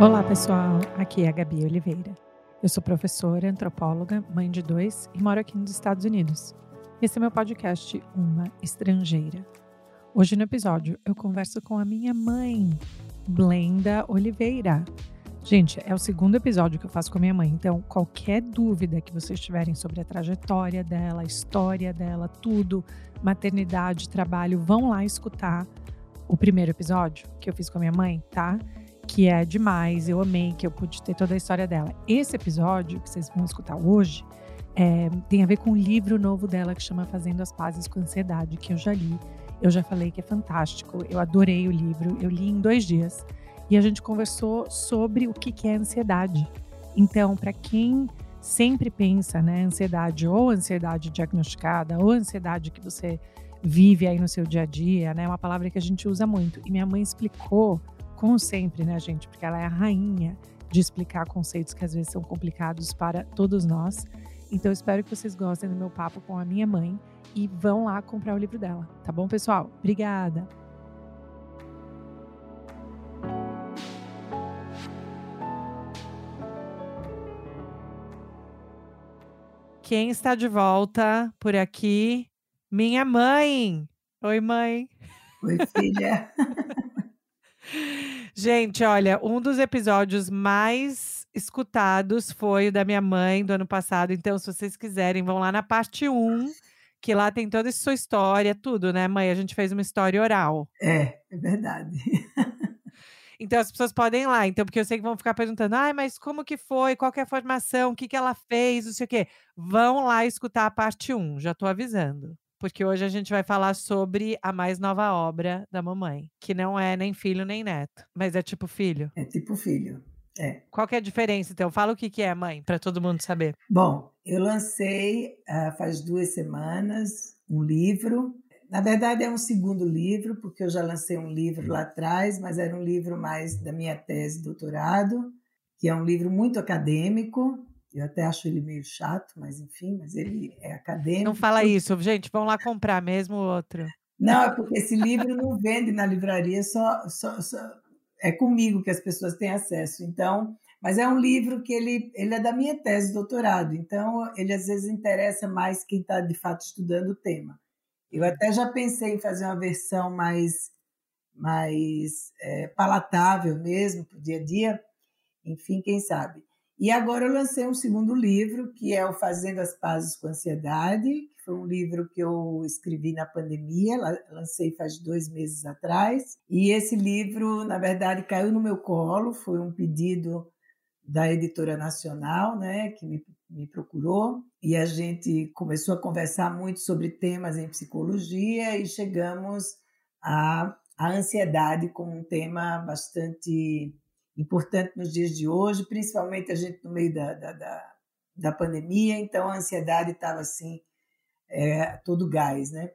Olá, pessoal. Aqui é a Gabi Oliveira. Eu sou professora, antropóloga, mãe de dois e moro aqui nos Estados Unidos. Esse é meu podcast Uma Estrangeira. Hoje no episódio eu converso com a minha mãe, Blenda Oliveira. Gente, é o segundo episódio que eu faço com a minha mãe, então qualquer dúvida que vocês tiverem sobre a trajetória dela, a história dela, tudo, maternidade, trabalho, vão lá escutar o primeiro episódio que eu fiz com a minha mãe, tá? Que é demais, eu amei que eu pude ter toda a história dela. Esse episódio que vocês vão escutar hoje é, tem a ver com um livro novo dela que chama Fazendo as Pazes com Ansiedade, que eu já li. Eu já falei que é fantástico, eu adorei o livro, eu li em dois dias e a gente conversou sobre o que é ansiedade. Então, para quem sempre pensa, né, ansiedade ou ansiedade diagnosticada ou ansiedade que você vive aí no seu dia a dia, né, é uma palavra que a gente usa muito. E minha mãe explicou como sempre, né, gente? Porque ela é a rainha de explicar conceitos que às vezes são complicados para todos nós. Então, espero que vocês gostem do meu papo com a minha mãe e vão lá comprar o livro dela, tá bom, pessoal? Obrigada! Quem está de volta por aqui? Minha mãe! Oi, mãe! Oi, filha! Gente, olha, um dos episódios mais escutados foi o da minha mãe do ano passado. Então, se vocês quiserem, vão lá na parte 1, que lá tem toda a sua história, tudo, né, mãe? A gente fez uma história oral. É, é verdade. Então as pessoas podem ir lá, então, porque eu sei que vão ficar perguntando, ai, mas como que foi? Qual que é a formação? O que, que ela fez? Não sei o quê. Vão lá escutar a parte 1, já tô avisando porque hoje a gente vai falar sobre a mais nova obra da mamãe, que não é nem filho nem neto, mas é tipo filho. É tipo filho. É. Qual que é a diferença, então? Fala o que, que é, mãe, para todo mundo saber. Bom, eu lancei uh, faz duas semanas um livro. Na verdade, é um segundo livro, porque eu já lancei um livro lá atrás, mas era um livro mais da minha tese de doutorado, que é um livro muito acadêmico, eu até acho ele meio chato, mas enfim, mas ele é acadêmico. Não fala isso, gente. Vão lá comprar mesmo outro. Não, é porque esse livro não vende na livraria, só, só, só, é comigo que as pessoas têm acesso. Então, mas é um livro que ele, ele é da minha tese de doutorado, então ele às vezes interessa mais quem está de fato estudando o tema. Eu até já pensei em fazer uma versão mais, mais é, palatável mesmo para o dia a dia. Enfim, quem sabe. E agora eu lancei um segundo livro, que é o Fazendo as Pazes com a Ansiedade, que foi um livro que eu escrevi na pandemia, lancei faz dois meses atrás. E esse livro, na verdade, caiu no meu colo, foi um pedido da editora nacional, né, que me, me procurou, e a gente começou a conversar muito sobre temas em psicologia e chegamos à, à ansiedade como um tema bastante importante nos dias de hoje, principalmente a gente no meio da, da, da, da pandemia, então a ansiedade estava assim, é, todo gás, né?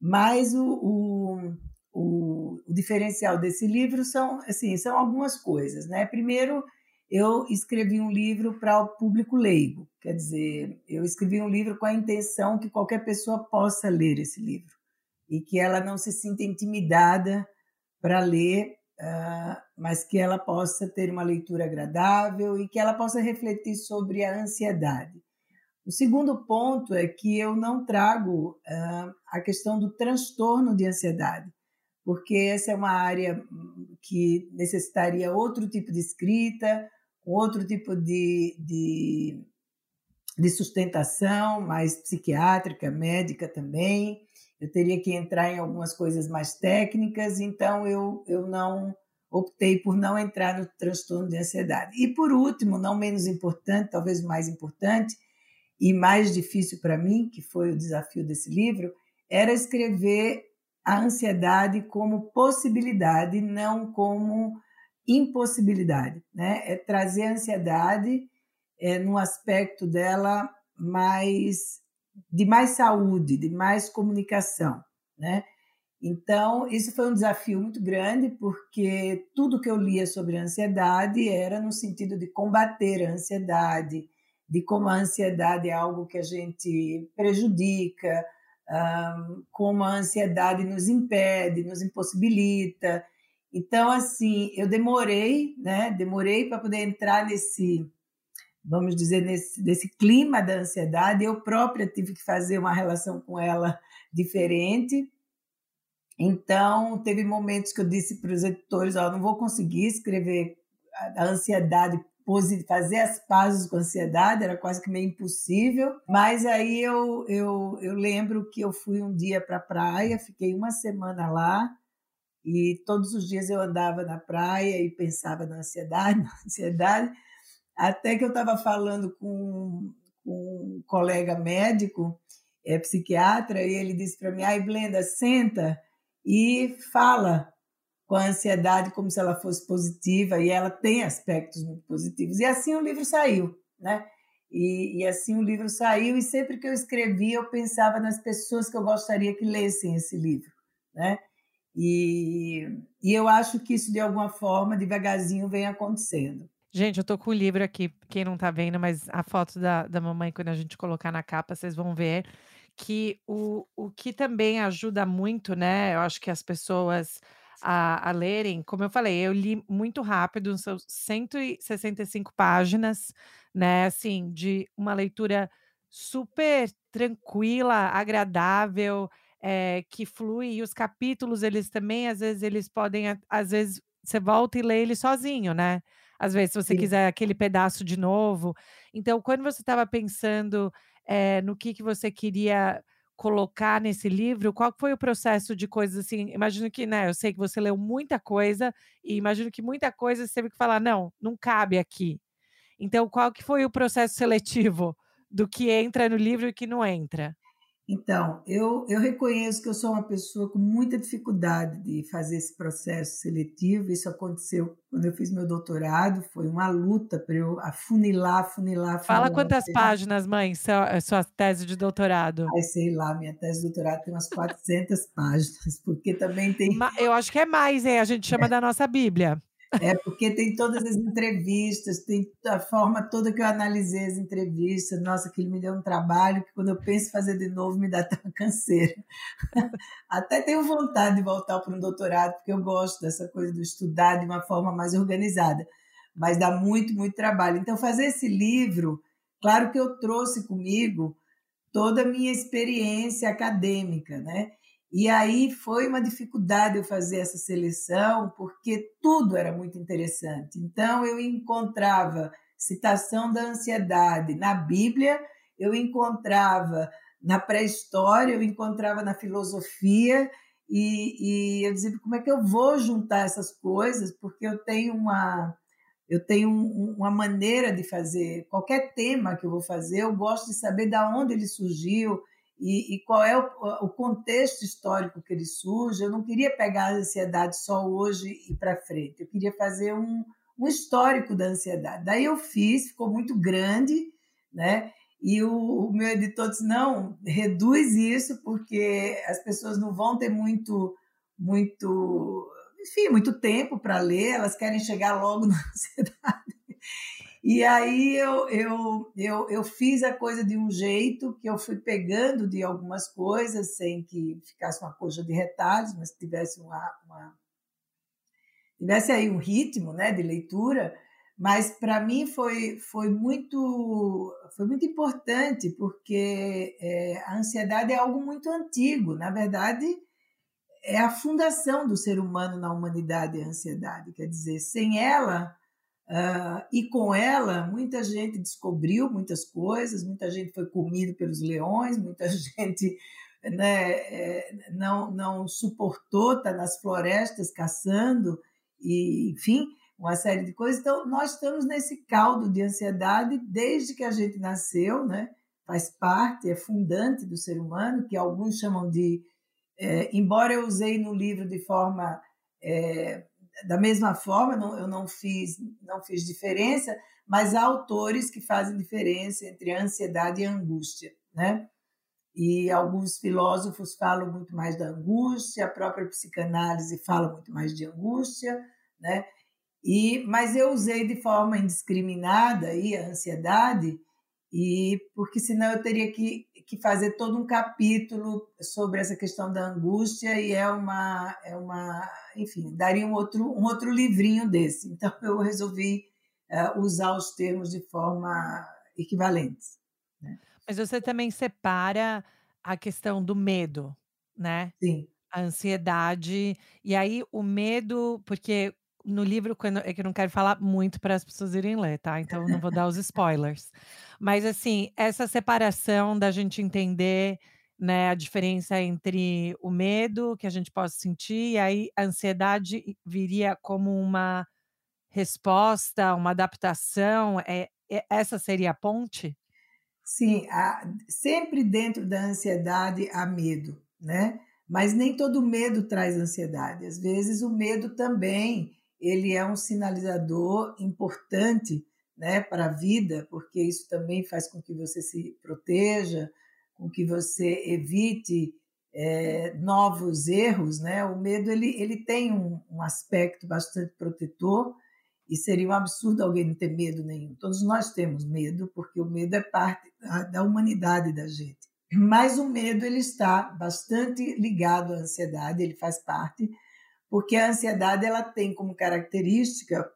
Mas o, o, o, o, diferencial desse livro são, assim, são algumas coisas, né? Primeiro, eu escrevi um livro para o público leigo, quer dizer, eu escrevi um livro com a intenção que qualquer pessoa possa ler esse livro e que ela não se sinta intimidada para ler mas que ela possa ter uma leitura agradável e que ela possa refletir sobre a ansiedade. O segundo ponto é que eu não trago uh, a questão do transtorno de ansiedade, porque essa é uma área que necessitaria outro tipo de escrita, outro tipo de, de, de sustentação, mais psiquiátrica, médica também eu teria que entrar em algumas coisas mais técnicas, então eu, eu não optei por não entrar no transtorno de ansiedade. E por último, não menos importante, talvez mais importante e mais difícil para mim, que foi o desafio desse livro, era escrever a ansiedade como possibilidade, não como impossibilidade, né? É trazer a ansiedade é, no aspecto dela mais de mais saúde, de mais comunicação, né? Então, isso foi um desafio muito grande, porque tudo que eu lia sobre ansiedade era no sentido de combater a ansiedade, de como a ansiedade é algo que a gente prejudica, como a ansiedade nos impede, nos impossibilita. Então, assim, eu demorei, né? Demorei para poder entrar nesse, vamos dizer, nesse, nesse clima da ansiedade. Eu própria tive que fazer uma relação com ela diferente. Então, teve momentos que eu disse para os editores: oh, não vou conseguir escrever a ansiedade fazer as pazes com a ansiedade era quase que meio impossível. Mas aí eu, eu, eu lembro que eu fui um dia para a praia, fiquei uma semana lá e todos os dias eu andava na praia e pensava na ansiedade, na ansiedade, até que eu estava falando com, com, um colega médico, é psiquiatra, e ele disse para mim: "Ai, Blenda, senta e fala com a ansiedade como se ela fosse positiva e ela tem aspectos muito positivos". E assim o livro saiu, né? E, e, assim o livro saiu e sempre que eu escrevia eu pensava nas pessoas que eu gostaria que lessem esse livro, né? E, e eu acho que isso, de alguma forma, devagarzinho vem acontecendo. Gente, eu tô com o livro aqui, quem não tá vendo, mas a foto da, da mamãe, quando a gente colocar na capa, vocês vão ver que o, o que também ajuda muito, né? Eu acho que as pessoas a, a lerem, como eu falei, eu li muito rápido, são 165 páginas, né? Assim, de uma leitura super tranquila, agradável é, que flui, e os capítulos, eles também, às vezes, eles podem, às vezes, você volta e lê ele sozinho, né? Às vezes, se você Sim. quiser aquele pedaço de novo. Então, quando você estava pensando é, no que, que você queria colocar nesse livro, qual foi o processo de coisas assim? Imagino que, né, eu sei que você leu muita coisa e imagino que muita coisa você teve que falar, não, não cabe aqui. Então, qual que foi o processo seletivo do que entra no livro e que não entra? Então, eu, eu reconheço que eu sou uma pessoa com muita dificuldade de fazer esse processo seletivo. Isso aconteceu quando eu fiz meu doutorado, foi uma luta para eu afunilar, afunilar, afunilar. Fala quantas páginas, mãe, sua, sua tese de doutorado? Ai, sei lá, minha tese de doutorado tem umas 400 páginas, porque também tem. Eu acho que é mais, hein? A gente chama é. da nossa Bíblia. É porque tem todas as entrevistas, tem a forma toda que eu analisei as entrevistas. Nossa, aquilo me deu um trabalho que quando eu penso em fazer de novo me dá até uma canseira. Até tenho vontade de voltar para um doutorado, porque eu gosto dessa coisa do estudar de uma forma mais organizada, mas dá muito, muito trabalho. Então, fazer esse livro, claro que eu trouxe comigo toda a minha experiência acadêmica, né? E aí foi uma dificuldade eu fazer essa seleção, porque tudo era muito interessante. Então eu encontrava citação da ansiedade na Bíblia, eu encontrava na pré-história, eu encontrava na filosofia, e, e, eu dizia como é que eu vou juntar essas coisas, porque eu tenho uma eu tenho uma maneira de fazer qualquer tema que eu vou fazer, eu gosto de saber da onde ele surgiu, e, e qual é o, o, contexto histórico que ele surge. Eu não queria pegar a ansiedade só hoje e para frente, eu queria fazer um, um histórico da ansiedade. Daí eu fiz, ficou muito grande, né? E o, o, meu editor disse: não, reduz isso, porque as pessoas não vão ter muito, muito, enfim, muito tempo para ler, elas querem chegar logo na ansiedade. E aí eu, eu, eu, eu fiz a coisa de um jeito que eu fui pegando de algumas coisas, sem que ficasse uma coisa de retalhos, mas tivesse uma, uma tivesse aí um ritmo né, de leitura. Mas para mim foi, foi, muito, foi muito importante, porque é, a ansiedade é algo muito antigo. Na verdade, é a fundação do ser humano na humanidade, a ansiedade. Quer dizer, sem ela Uh, e com ela, muita gente descobriu muitas coisas, muita gente foi comido pelos leões, muita gente né, é, não, não suportou estar tá nas florestas caçando, e enfim, uma série de coisas. Então, nós estamos nesse caldo de ansiedade desde que a gente nasceu, né? faz parte, é fundante do ser humano, que alguns chamam de. É, embora eu usei no livro de forma. É, da mesma forma, não, eu não fiz, não fiz diferença, mas há autores que fazem diferença entre ansiedade e angústia, né? E alguns filósofos falam muito mais da angústia, a própria psicanálise fala muito mais de angústia, né? E, mas eu usei de forma indiscriminada aí a ansiedade, e porque senão eu teria que, que fazer todo um capítulo sobre essa questão da angústia e é uma, é uma enfim, daria um outro, um outro livrinho desse. Então, eu resolvi uh, usar os termos de forma equivalentes. Né? Mas você também separa a questão do medo, né? Sim. A ansiedade. E aí, o medo, porque no livro, quando, é que eu não quero falar muito para as pessoas irem ler, tá? Então, não vou dar os spoilers. Mas, assim, essa separação da gente entender né, a diferença entre o medo que a gente possa sentir e aí a ansiedade viria como uma resposta, uma adaptação. É, é essa seria a ponte? Sim, há, sempre dentro da ansiedade há medo, né? Mas nem todo medo traz ansiedade. Às vezes o medo também ele é um sinalizador importante né, para a vida, porque isso também faz com que você se proteja, com que você evite é, novos erros. Né? O medo ele, ele tem um, um aspecto bastante protetor e seria um absurdo alguém não ter medo nenhum. Todos nós temos medo, porque o medo é parte da, da humanidade da gente. Mas o medo ele está bastante ligado à ansiedade, ele faz parte porque a ansiedade ela tem como característica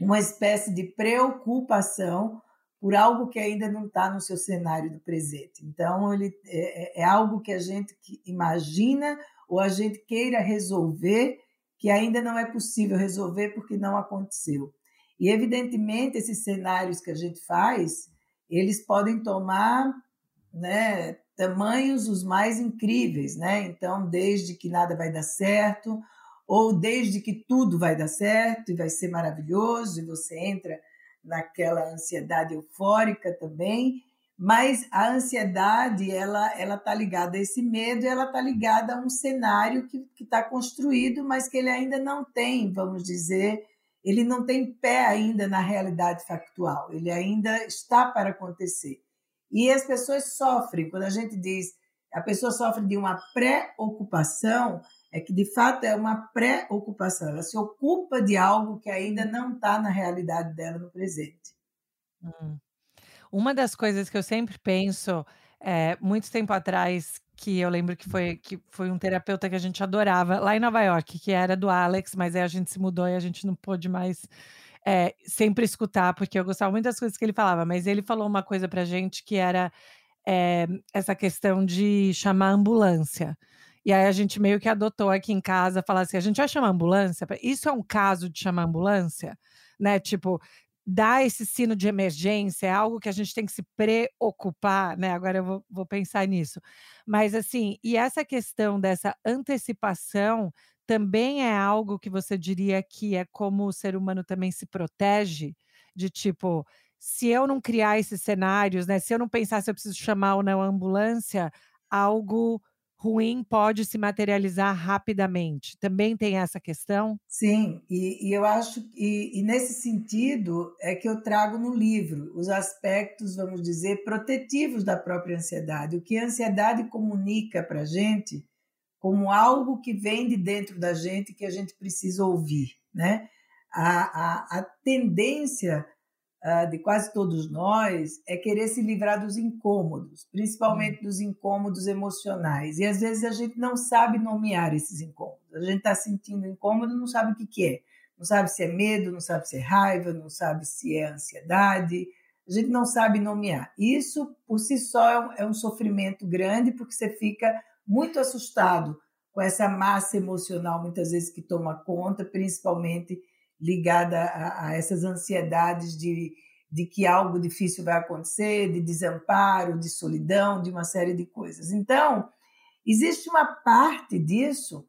uma espécie de preocupação por algo que ainda não está no seu cenário do presente. Então, ele é, é, é algo que a gente imagina ou a gente queira resolver que ainda não é possível resolver porque não aconteceu. E, evidentemente, esses cenários que a gente faz, eles podem tomar né, tamanhos os mais incríveis. Né? Então, desde que nada vai dar certo, ou desde que tudo vai dar certo e vai ser maravilhoso, e você entra naquela ansiedade eufórica também, mas a ansiedade ela ela está ligada a esse medo, ela está ligada a um cenário que está construído, mas que ele ainda não tem, vamos dizer, ele não tem pé ainda na realidade factual, ele ainda está para acontecer. E as pessoas sofrem quando a gente diz a pessoa sofre de uma pré-ocupação, é que de fato é uma pré-ocupação, ela se ocupa de algo que ainda não está na realidade dela no presente. Hum. Uma das coisas que eu sempre penso, é, muito tempo atrás, que eu lembro que foi, que foi um terapeuta que a gente adorava lá em Nova York, que era do Alex, mas aí a gente se mudou e a gente não pôde mais é, sempre escutar, porque eu gostava muito das coisas que ele falava, mas ele falou uma coisa pra gente que era é, essa questão de chamar ambulância. E aí a gente meio que adotou aqui em casa, falar assim, a gente vai chamar ambulância? Isso é um caso de chamar ambulância? Né? Tipo, dar esse sino de emergência é algo que a gente tem que se preocupar, né? Agora eu vou, vou pensar nisso. Mas assim, e essa questão dessa antecipação também é algo que você diria que é como o ser humano também se protege, de tipo, se eu não criar esses cenários, né? Se eu não pensar se eu preciso chamar ou não a ambulância, algo ruim pode se materializar rapidamente. Também tem essa questão? Sim, e, e eu acho e, e nesse sentido é que eu trago no livro os aspectos, vamos dizer, protetivos da própria ansiedade. O que a ansiedade comunica para a gente como algo que vem de dentro da gente que a gente precisa ouvir, né? A, a, a tendência de quase todos nós é querer se livrar dos incômodos, principalmente hum. dos incômodos emocionais. E às vezes a gente não sabe nomear esses incômodos. A gente está sentindo incômodo, não sabe o que, que é. Não sabe se é medo, não sabe se é raiva, não sabe se é ansiedade. A gente não sabe nomear. Isso, por si só, é um, é um sofrimento grande, porque você fica muito assustado com essa massa emocional, muitas vezes, que toma conta, principalmente ligada a, a essas ansiedades de, de que algo difícil vai acontecer, de desamparo, de solidão, de uma série de coisas. Então, existe uma parte disso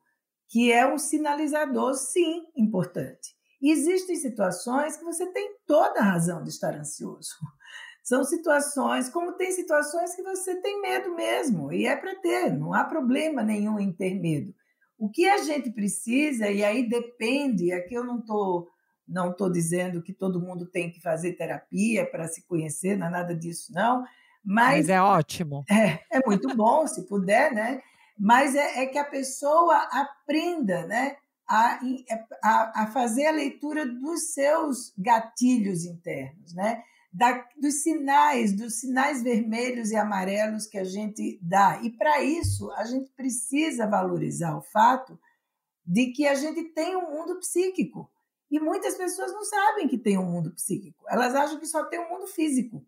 que é um sinalizador, sim, importante. Existem situações que você tem toda a razão de estar ansioso. São situações, como tem situações que você tem medo mesmo, e é para ter, não há problema nenhum em ter medo. O que a gente precisa, e aí depende, aqui eu não estou não tô dizendo que todo mundo tem que fazer terapia para se conhecer, não é nada disso, não. Mas, mas é ótimo. É, é muito bom, se puder, né? Mas é, é, que a pessoa aprenda, né? A, a, a fazer a leitura dos seus gatilhos internos, né? Da, dos sinais, dos sinais vermelhos e amarelos que a gente dá. E para isso, a gente precisa valorizar o fato de que a gente tem um mundo psíquico. E muitas pessoas não sabem que tem um mundo psíquico. Elas acham que só tem um mundo físico.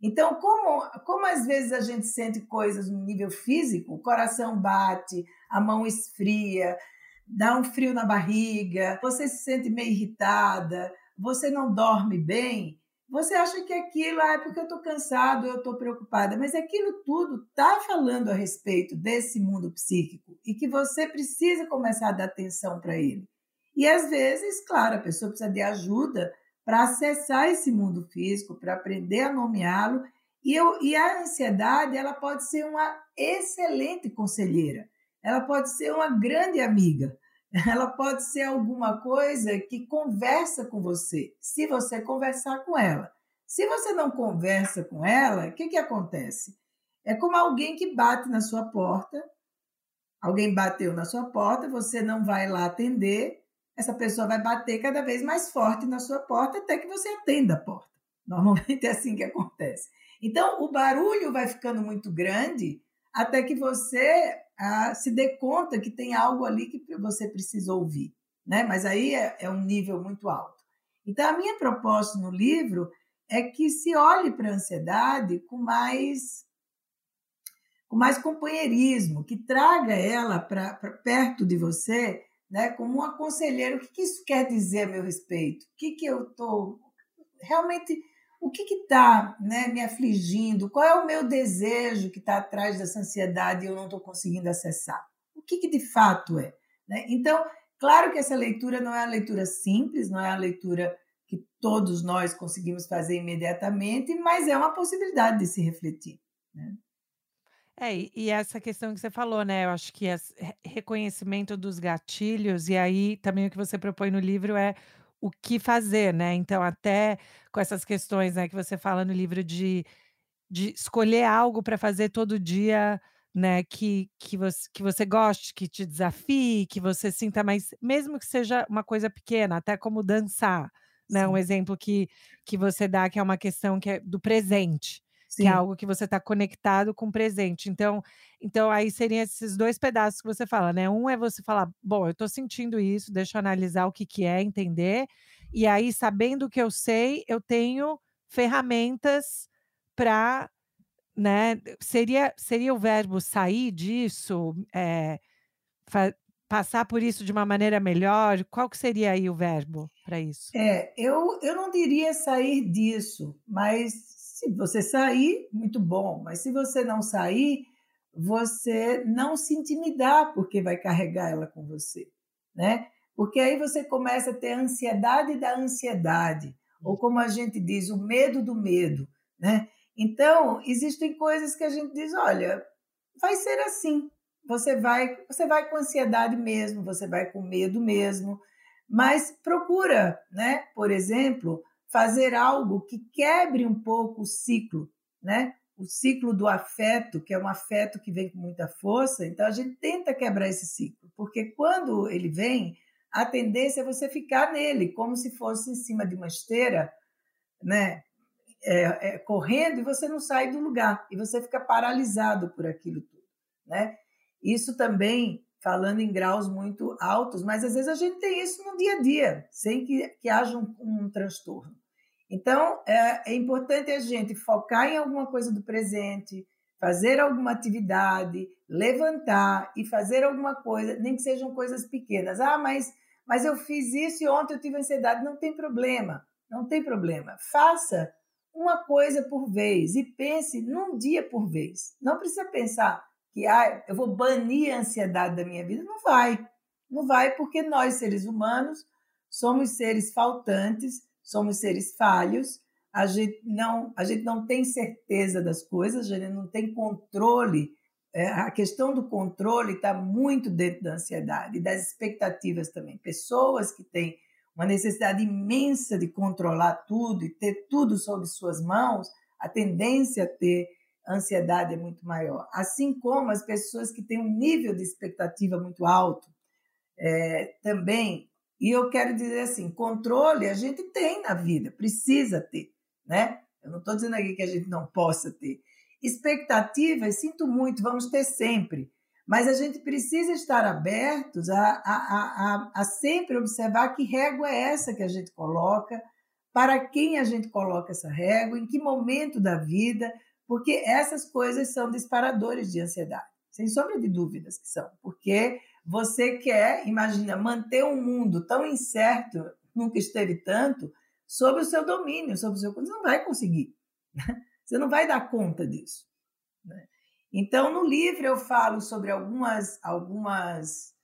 Então, como, como às vezes a gente sente coisas no nível físico, o coração bate, a mão esfria, dá um frio na barriga, você se sente meio irritada, você não dorme bem, você acha que aquilo é porque eu estou cansado, eu estou preocupada, mas aquilo tudo está falando a respeito desse mundo psíquico e que você precisa começar a dar atenção para ele. E às vezes, claro, a pessoa precisa de ajuda para acessar esse mundo físico, para aprender a nomeá-lo. E, eu, e a ansiedade ela pode ser uma excelente conselheira, ela pode ser uma grande amiga, ela pode ser alguma coisa que conversa com você, se você conversar com ela. Se você não conversa com ela, o que, que acontece? É como alguém que bate na sua porta, alguém bateu na sua porta, você não vai lá atender, essa pessoa vai bater cada vez mais forte na sua porta até que você atenda a porta. Normalmente é assim que acontece. Então, o barulho vai ficando muito grande até que você se dê conta que tem algo ali que você precisa ouvir. Né? Mas aí é, é um nível muito alto. Então, a minha proposta no livro é que se olhe para a ansiedade com mais com mais companheirismo, que traga ela para perto de você né, como uma conselheira, o que, que isso quer dizer a meu respeito? O que, que eu estou realmente o que está né, me afligindo? Qual é o meu desejo que está atrás dessa ansiedade e eu não estou conseguindo acessar? O que, que de fato é? Né? Então, claro que essa leitura não é uma leitura simples, não é uma leitura que todos nós conseguimos fazer imediatamente, mas é uma possibilidade de se refletir. Né? É, e essa questão que você falou, né? Eu acho que é reconhecimento dos gatilhos, e aí também o que você propõe no livro é o que fazer, né? Então, até com essas questões né, que você fala no livro de, de escolher algo para fazer todo dia, né? Que, que, você, que você goste, que te desafie, que você sinta mais, mesmo que seja uma coisa pequena, até como dançar, né? Um exemplo que, que você dá, que é uma questão que é do presente. Sim. que é algo que você está conectado com o presente. Então, então aí seriam esses dois pedaços que você fala, né? Um é você falar, bom, eu estou sentindo isso, deixa eu analisar o que, que é, entender. E aí, sabendo o que eu sei, eu tenho ferramentas para, né? Seria, seria o verbo sair disso, é, passar por isso de uma maneira melhor? Qual que seria aí o verbo para isso? É, eu, eu não diria sair disso, mas se você sair, muito bom, mas se você não sair, você não se intimidar porque vai carregar ela com você, né? Porque aí você começa a ter a ansiedade da ansiedade, ou como a gente diz, o medo do medo, né? Então, existem coisas que a gente diz, olha, vai ser assim. Você vai, você vai com ansiedade mesmo, você vai com medo mesmo, mas procura, né? Por exemplo, fazer algo que quebre um pouco o ciclo, né? O ciclo do afeto, que é um afeto que vem com muita força, então a gente tenta quebrar esse ciclo, porque quando ele vem, a tendência é você ficar nele, como se fosse em cima de uma esteira, né? É, é, correndo e você não sai do lugar e você fica paralisado por aquilo tudo, né? Isso também falando em graus muito altos, mas às vezes a gente tem isso no dia a dia, sem que, que haja um, um transtorno. Então, é, é importante a gente focar em alguma coisa do presente, fazer alguma atividade, levantar e fazer alguma coisa, nem que sejam coisas pequenas. Ah, mas, mas eu fiz isso e ontem eu tive ansiedade. Não tem problema, não tem problema. Faça uma coisa por vez e pense num dia por vez. Não precisa pensar que ah, eu vou banir a ansiedade da minha vida. Não vai, não vai, porque nós, seres humanos, somos seres faltantes somos seres falhos, a gente não, a gente não tem certeza das coisas, a gente não tem controle. É, a questão do controle está muito dentro da ansiedade das expectativas também. Pessoas que têm uma necessidade imensa de controlar tudo e ter tudo sob suas mãos, a tendência a ter ansiedade é muito maior. Assim como as pessoas que têm um nível de expectativa muito alto, é, também e eu quero dizer assim, controle a gente tem na vida, precisa ter, né? Eu não estou dizendo aqui que a gente não possa ter. Expectativas, sinto muito, vamos ter sempre. Mas a gente precisa estar abertos a, a, a, a, sempre observar que régua é essa que a gente coloca, para quem a gente coloca essa régua, em que momento da vida, porque essas coisas são disparadores de ansiedade, sem sombra de dúvidas que são, porque você quer, imagina, manter um mundo tão incerto, nunca esteve tanto, sob o seu domínio, sob o seu. Você não vai conseguir. Você não vai dar conta disso. Né? Então, no livro eu falo sobre algumas, algumas,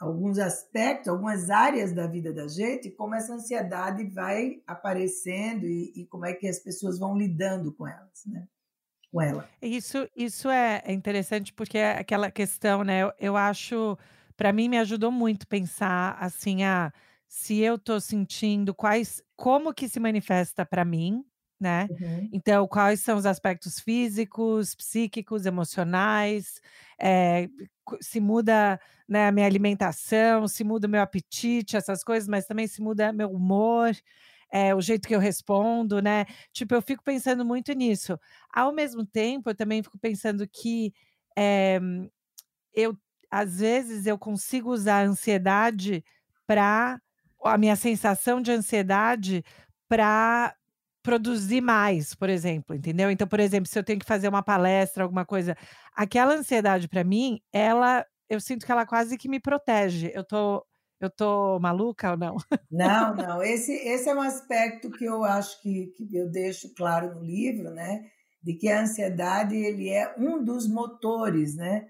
alguns aspectos, algumas áreas da vida da gente, como essa ansiedade vai aparecendo e, e como é que as pessoas vão lidando com elas, né? Com ela. Isso, isso é interessante porque é aquela questão, né? Eu, eu acho, para mim, me ajudou muito pensar assim, a ah, se eu estou sentindo quais, como que se manifesta para mim, né? Uhum. Então, quais são os aspectos físicos, psíquicos, emocionais, é, se muda né, a minha alimentação, se muda o meu apetite, essas coisas, mas também se muda meu humor, é, o jeito que eu respondo, né? Tipo, eu fico pensando muito nisso. Ao mesmo tempo, eu também fico pensando que é, eu, às vezes, eu consigo usar a ansiedade para a minha sensação de ansiedade para produzir mais, por exemplo, entendeu? Então, por exemplo, se eu tenho que fazer uma palestra, alguma coisa, aquela ansiedade para mim, ela, eu sinto que ela quase que me protege. Eu tô eu tô maluca ou não? Não, não. Esse, esse é um aspecto que eu acho que, que eu deixo claro no livro, né? De que a ansiedade ele é um dos motores, né?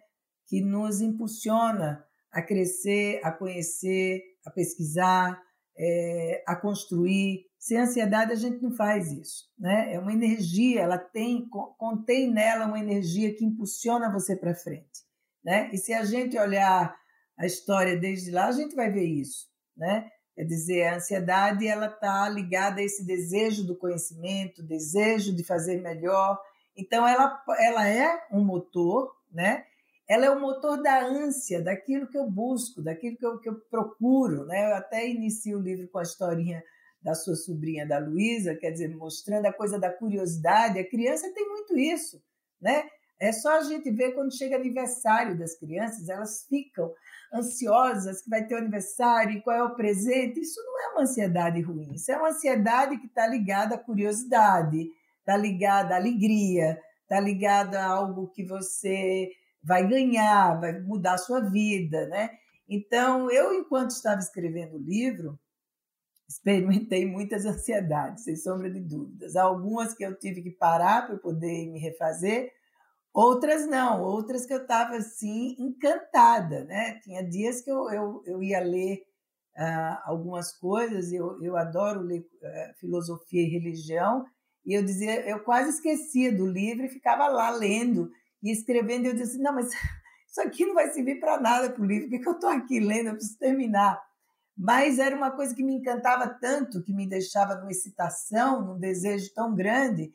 Que nos impulsiona a crescer, a conhecer, a pesquisar, é, a construir. Sem ansiedade a gente não faz isso, né? É uma energia, ela tem contém nela uma energia que impulsiona você para frente, né? E se a gente olhar a história desde lá, a gente vai ver isso, né? Quer dizer, a ansiedade ela está ligada a esse desejo do conhecimento, desejo de fazer melhor. Então ela ela é um motor, né? Ela é o motor da ânsia, daquilo que eu busco, daquilo que eu, que eu procuro. Né? Eu até inicio o livro com a historinha da sua sobrinha, da Luísa, quer dizer, mostrando a coisa da curiosidade. A criança tem muito isso, né? É só a gente ver quando chega aniversário das crianças, elas ficam ansiosas que vai ter o aniversário, qual é o presente. Isso não é uma ansiedade ruim, isso é uma ansiedade que está ligada à curiosidade, está ligada à alegria, está ligada a algo que você vai ganhar, vai mudar a sua vida, né? Então, eu, enquanto estava escrevendo o livro, experimentei muitas ansiedades, sem sombra de dúvidas. Algumas que eu tive que parar para poder me refazer, outras não, outras que eu estava assim encantada, né? Tinha dias que eu, eu, eu ia ler uh, algumas coisas, eu, eu adoro ler uh, filosofia e religião, e eu dizia, eu quase esquecia do livro e ficava lá lendo e escrevendo, eu disse: não, mas isso aqui não vai servir para nada para o livro, o que, que eu estou aqui lendo? Eu preciso terminar. Mas era uma coisa que me encantava tanto, que me deixava numa excitação, num desejo tão grande.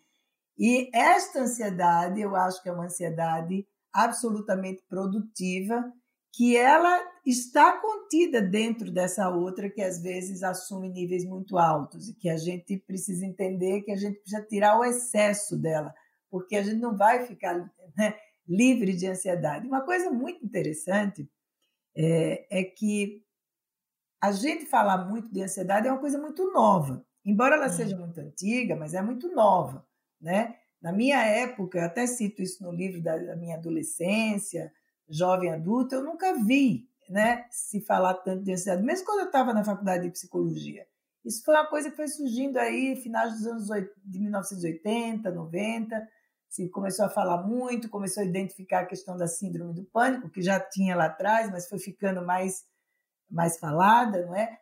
E esta ansiedade, eu acho que é uma ansiedade absolutamente produtiva, que ela está contida dentro dessa outra que às vezes assume níveis muito altos e que a gente precisa entender que a gente precisa tirar o excesso dela porque a gente não vai ficar né, livre de ansiedade. Uma coisa muito interessante é, é, que a gente falar muito de ansiedade é uma coisa muito nova, embora ela seja muito antiga, mas é muito nova, né? Na minha época, eu até cito isso no livro da, da minha adolescência, jovem adulta, eu nunca vi, né, se falar tanto de ansiedade, mesmo quando eu estava na faculdade de psicologia. Isso foi uma coisa que foi surgindo aí, finais dos anos de 1980, 90, se começou a falar muito, começou a identificar a questão da síndrome do pânico, que já tinha lá atrás, mas foi ficando mais, mais falada, não é?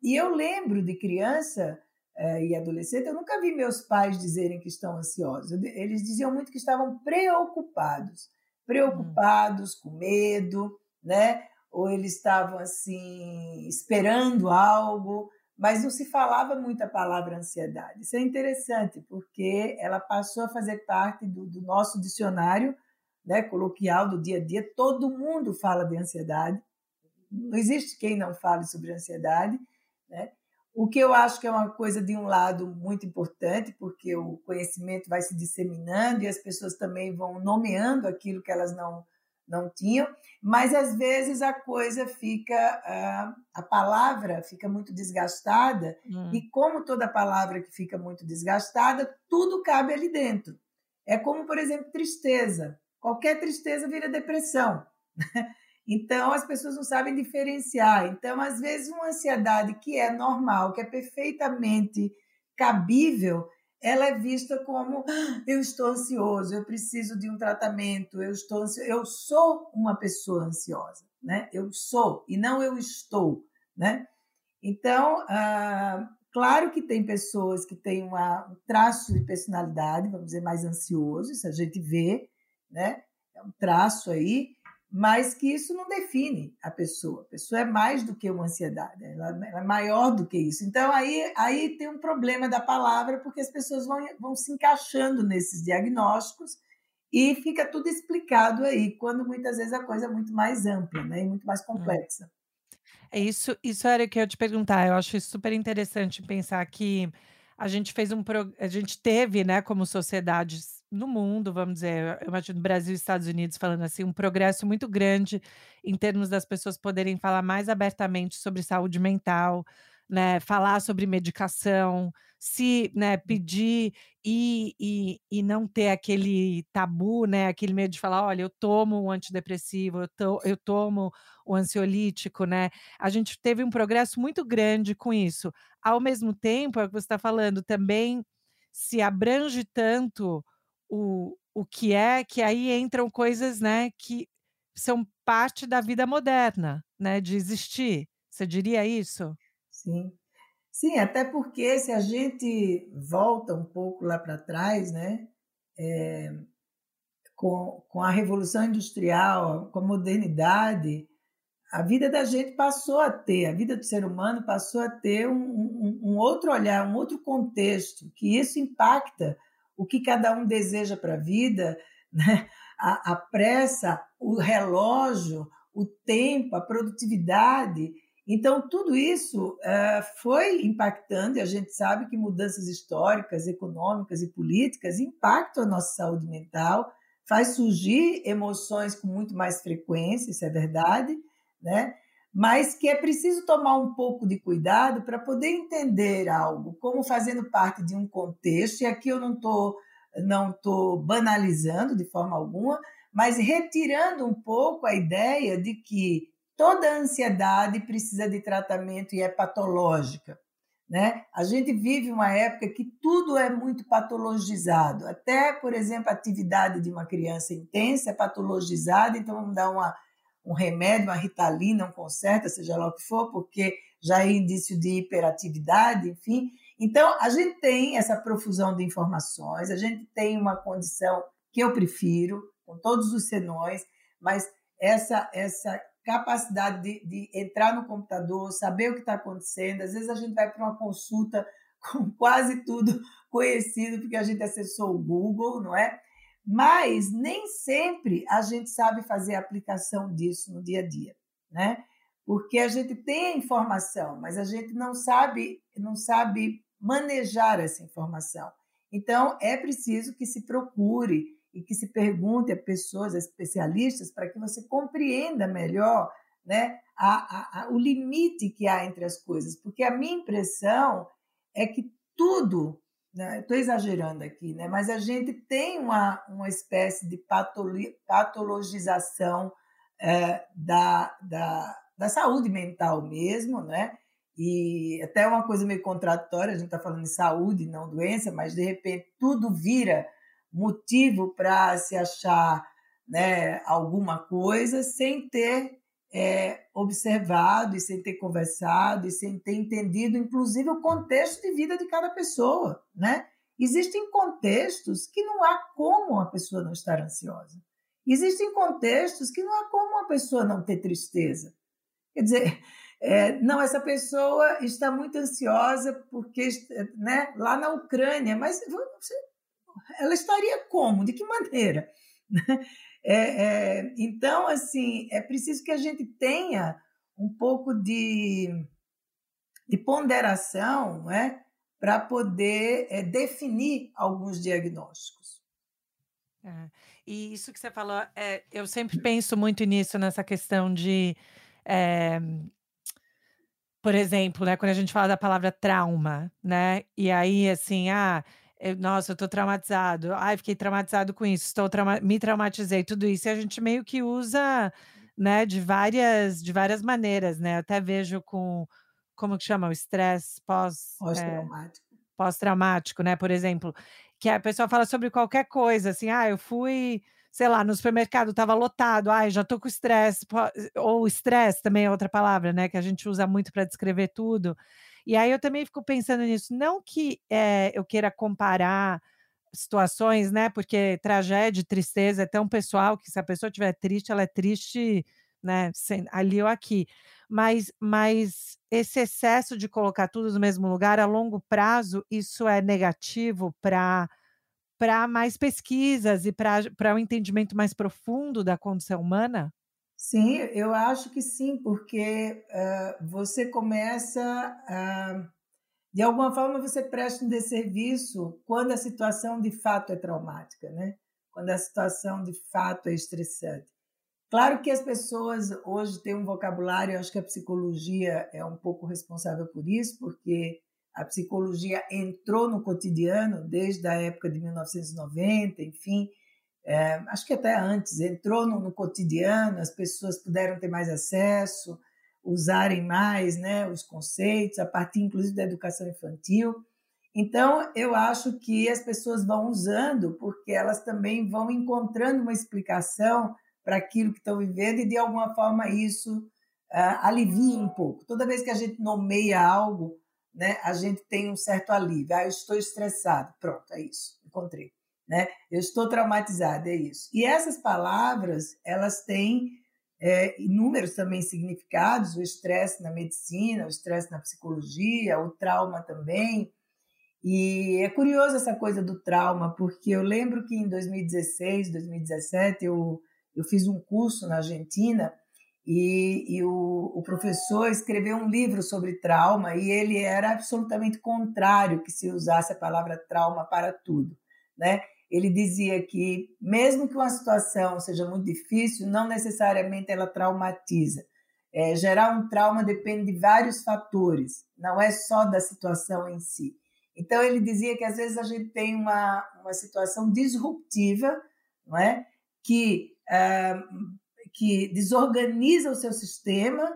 e eu lembro de criança eh, e adolescente, eu nunca vi meus pais dizerem que estão ansiosos. Eles diziam muito que estavam preocupados, preocupados, com medo, né? Ou eles estavam assim esperando algo mas não se falava muito a palavra ansiedade. Isso é interessante, porque ela passou a fazer parte do, do nosso dicionário né, coloquial do dia a dia. Todo mundo fala de ansiedade, não existe quem não fale sobre ansiedade. Né? O que eu acho que é uma coisa de um lado muito importante, porque o conhecimento vai se disseminando e as pessoas também vão nomeando aquilo que elas não não tinham, mas às vezes a coisa fica, a palavra fica muito desgastada, hum. e como toda palavra que fica muito desgastada, tudo cabe ali dentro. É como, por exemplo, tristeza. Qualquer tristeza vira depressão. Então, as pessoas não sabem diferenciar. Então, às vezes, uma ansiedade que é normal, que é perfeitamente cabível, ela é vista como ah, eu estou ansioso, eu preciso de um tratamento, eu estou ansioso. eu sou uma pessoa ansiosa, né? Eu sou e não eu estou, né? Então, ah, claro que tem pessoas que têm uma, um traço de personalidade, vamos dizer, mais ansioso, isso a gente vê, né? É um traço aí, mas que isso não define a pessoa. A pessoa é mais do que uma ansiedade, ela, é maior do que isso. Então, aí, aí tem um problema da palavra, porque as pessoas vão, vão se encaixando nesses diagnósticos e fica tudo explicado aí, quando muitas vezes a coisa é muito mais ampla né, e muito mais complexa. É isso, isso era o que eu ia te perguntar. Eu acho super interessante pensar que a gente fez um a gente teve, né, como sociedades no mundo, vamos dizer, eu imagino Brasil e Estados Unidos falando assim, um progresso muito grande em termos das pessoas poderem falar mais abertamente sobre saúde mental, né, falar sobre medicação, se né, hum. pedir e, e, e não ter aquele tabu, né, aquele medo de falar, olha, eu tomo um antidepressivo, eu, to, eu tomo o um ansiolítico, né? A gente teve um progresso muito grande com isso. Ao mesmo tempo, é o que você está falando, também se abrange tanto o, o que é, que aí entram coisas, né, que são parte da vida moderna, né, de existir. Você diria isso? Sim. Sim, até porque se a gente volta um pouco lá para trás, né, é, com, com a Revolução Industrial, com a modernidade, a vida da gente passou a ter, a vida do ser humano passou a ter um, um, um outro olhar, um outro contexto, que isso impacta o que cada um deseja para a vida, né? a, pressa, o relógio, o tempo, a produtividade. Então, tudo isso uh, foi impactando, e a gente sabe que mudanças históricas, econômicas e políticas impactam a nossa saúde mental, faz surgir emoções com muito mais frequência, isso é verdade, né? Mas que é preciso tomar um pouco de cuidado para poder entender algo como fazendo parte de um contexto, e aqui eu não estou não tô banalizando de forma alguma, mas retirando um pouco a ideia de que toda ansiedade precisa de tratamento e é patológica. Né? A gente vive uma época que tudo é muito patologizado, até, por exemplo, a atividade de uma criança intensa é patologizada, então vamos dar uma um remédio, uma ritalina, um conserta, seja lá o que for, porque já é indício de hiperatividade, enfim. Então, a gente tem essa profusão de informações, a gente tem uma condição que eu prefiro, com todos os senões, mas essa, essa capacidade de, de entrar no computador, saber o que está acontecendo, às vezes a gente vai para uma consulta com quase tudo conhecido, porque a gente acessou o Google, não é? Mas nem sempre a gente sabe fazer a aplicação disso no dia a dia, né? Porque a gente tem a informação, mas a gente não sabe, não sabe manejar essa informação. Então, é preciso que se procure e que se pergunte a pessoas, a especialistas, para que você compreenda melhor né, a, a, a, o limite que há entre as coisas. Porque a minha impressão é que tudo né? Estou exagerando aqui, né? mas a gente tem uma, uma espécie de patologização é, da, da, da saúde mental mesmo, né? E até uma coisa meio contraditória, a gente está falando de saúde, não doença, mas de repente tudo vira motivo para se achar né, alguma coisa sem ter é, observado e sem ter conversado e sem ter entendido, inclusive, o contexto de vida de cada pessoa, né? Existem contextos que não há como uma pessoa não estar ansiosa. Existem contextos que não há como uma pessoa não ter tristeza. Quer dizer, é, não, essa pessoa está muito ansiosa porque, né, lá na Ucrânia, mas ela estaria como? De que maneira? É, é, então, assim, é preciso que a gente tenha um pouco de, de ponderação, é? para poder é, definir alguns diagnósticos. É. E isso que você falou, é, eu sempre penso muito nisso, nessa questão de. É, por exemplo, né, quando a gente fala da palavra trauma, né? E aí, assim, ah, eu, nossa, eu tô traumatizado, ai, fiquei traumatizado com isso, estou trauma me traumatizei, tudo isso, e a gente meio que usa, né, de várias, de várias maneiras, né? Eu até vejo com como que chama? O estresse pós, eh, pós-traumático. É, pós-traumático, né? Por exemplo, que a pessoa fala sobre qualquer coisa, assim, ah, eu fui, sei lá, no supermercado estava lotado, ai, já tô com estresse, ou estresse também é outra palavra, né? Que a gente usa muito para descrever tudo. E aí eu também fico pensando nisso, não que é, eu queira comparar situações, né? Porque tragédia, tristeza é tão pessoal que se a pessoa estiver triste, ela é triste, né? Ali ou aqui mas, mas esse excesso de colocar tudo no mesmo lugar a longo prazo, isso é negativo para para mais pesquisas e para um entendimento mais profundo da condição humana? Sim, eu acho que sim, porque uh, você começa a. De alguma forma, você presta um desserviço quando a situação de fato é traumática, né? quando a situação de fato é estressante. Claro que as pessoas hoje têm um vocabulário, acho que a psicologia é um pouco responsável por isso, porque a psicologia entrou no cotidiano desde a época de 1990, enfim, é, acho que até antes, entrou no, no, cotidiano, as pessoas puderam ter mais acesso, usarem mais né, os conceitos, a partir inclusive da educação infantil. Então, eu acho que as pessoas vão usando, porque elas também vão encontrando uma explicação para aquilo que estão vivendo e de alguma forma isso uh, alivia um pouco. Toda vez que a gente nomeia algo, né, a gente tem um certo alívio. Ah, eu estou estressado, pronto, é isso, encontrei. Né? Eu estou traumatizado, é isso. E essas palavras, elas têm é, inúmeros também significados, o estresse na medicina, o estresse na psicologia, o trauma também. E é curioso essa coisa do trauma, porque eu lembro que em 2016, 2017, eu eu fiz um curso na Argentina e, e o, o, professor escreveu um livro sobre trauma e ele era absolutamente contrário que se usasse a palavra trauma para tudo, né? Ele dizia que mesmo que uma situação seja muito difícil, não necessariamente ela traumatiza. É, gerar um trauma depende de vários fatores, não é só da situação em si. Então ele dizia que às vezes a gente tem uma, uma situação disruptiva, não é? Que que desorganiza o seu sistema,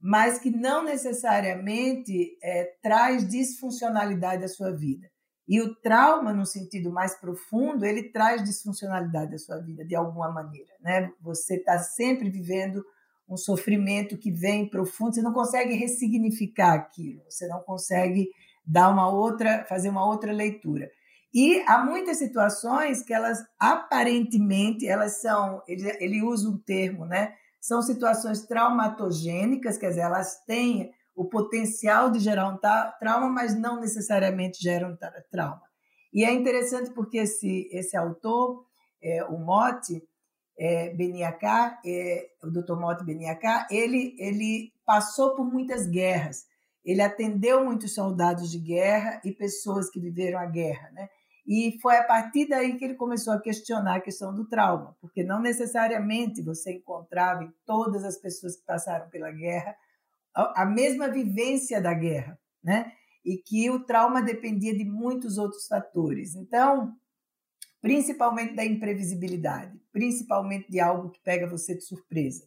mas que não necessariamente é, traz disfuncionalidade à sua vida. E o trauma, no sentido mais profundo, ele traz disfuncionalidade à sua vida, de alguma maneira. Né? Você está sempre vivendo um sofrimento que vem profundo, você não consegue ressignificar aquilo, você não consegue dar uma outra, fazer uma outra leitura. E há muitas situações que elas aparentemente elas são, ele, ele usa um termo, né? São situações traumatogênicas, quer dizer, elas têm o potencial de gerar um trauma, mas não necessariamente geram um trauma. E é interessante porque esse, esse autor, é, o Mote é, Beniacá, é, o Dr. Mote Beniacá, ele, ele passou por muitas guerras. Ele atendeu muitos soldados de guerra e pessoas que viveram a guerra, né? E foi a partir daí que ele começou a questionar a questão do trauma, porque não necessariamente você encontrava em todas as pessoas que passaram pela guerra a mesma vivência da guerra, né? E que o trauma dependia de muitos outros fatores. Então, principalmente da imprevisibilidade, principalmente de algo que pega você de surpresa.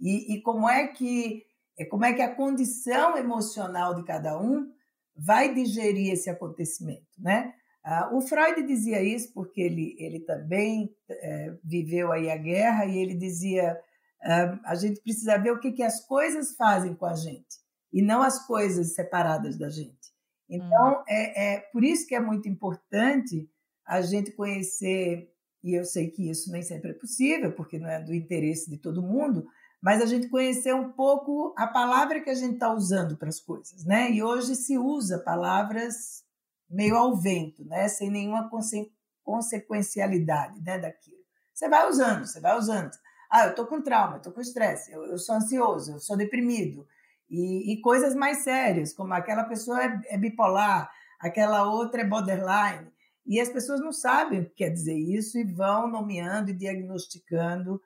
E, e como é que é como é que a condição emocional de cada um vai digerir esse acontecimento, né? Ah, o Freud dizia isso porque ele, ele também é, viveu aí a guerra e ele dizia a gente precisa ver o que, que as coisas fazem com a gente e não as coisas separadas da gente. Então, hum. é, é por isso que é muito importante a gente conhecer, e eu sei que isso nem sempre é possível, porque não é do interesse de todo mundo, mas a gente conhecer um pouco a palavra que a gente está usando para as coisas, né? E hoje se usa palavras meio ao vento, né? sem nenhuma conse consequencialidade né? daquilo. Você vai usando, você vai usando. Ah, eu estou com trauma, estou com estresse, eu, eu, sou ansioso, eu sou deprimido. E, e coisas mais sérias, como aquela pessoa é, é bipolar, aquela outra é borderline. E as pessoas não sabem o que quer dizer isso e vão nomeando e diagnosticando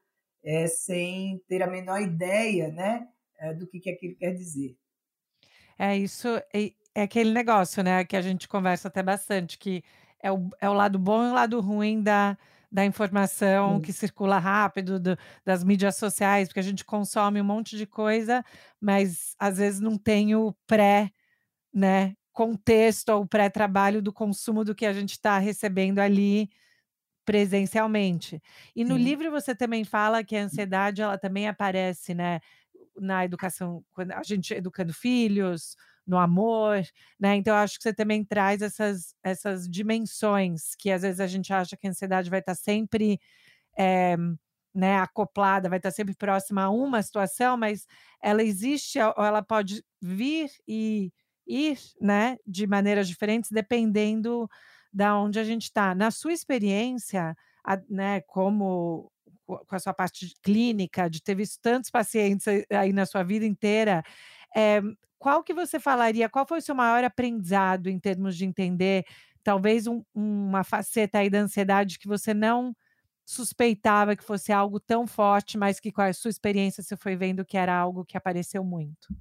é, sem ter a menor ideia né, é, do que, que aquilo quer dizer. É isso, é, é, aquele negócio, né, que a gente conversa até bastante, que é o, é o lado bom e o lado ruim da, da informação Sim. que circula rápido, do, das mídias sociais, porque a gente consome um monte de coisa, mas às vezes não tem o pré, né, contexto ou pré-trabalho do consumo do que a gente está recebendo ali presencialmente. E no Sim. livro você também fala que a ansiedade ela também aparece, né, na educação, quando a gente educando filhos, no amor, né? Então, eu acho que você também traz essas, essas dimensões que às vezes a gente acha que a ansiedade vai estar sempre é, né, acoplada, vai estar sempre próxima a uma situação, mas ela existe, ou ela pode vir e ir, né, de maneiras diferentes, dependendo da onde a gente está. Na sua experiência, a, né, como com a sua parte clínica, de ter visto tantos pacientes aí na sua vida inteira, é, qual que você falaria, qual foi o seu maior aprendizado em termos de entender talvez um, uma faceta aí da ansiedade que você não suspeitava que fosse algo tão forte, mas que com a sua experiência você foi vendo que era algo que apareceu muito?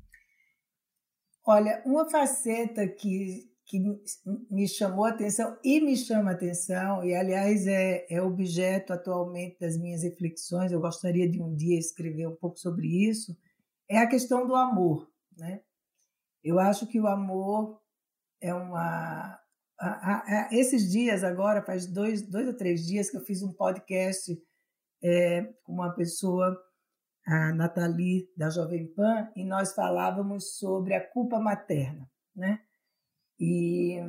Olha, uma faceta que, que me chamou atenção e me chama atenção, e aliás é, é objeto atualmente das minhas reflexões, eu gostaria de um dia escrever um pouco sobre isso, é a questão do amor. Né? Eu acho que o amor é uma. esses dias, agora, faz dois, dois ou três dias que eu fiz um podcast é, com uma pessoa a Nathalie da Jovem Pan, e nós falávamos sobre a culpa materna, né? E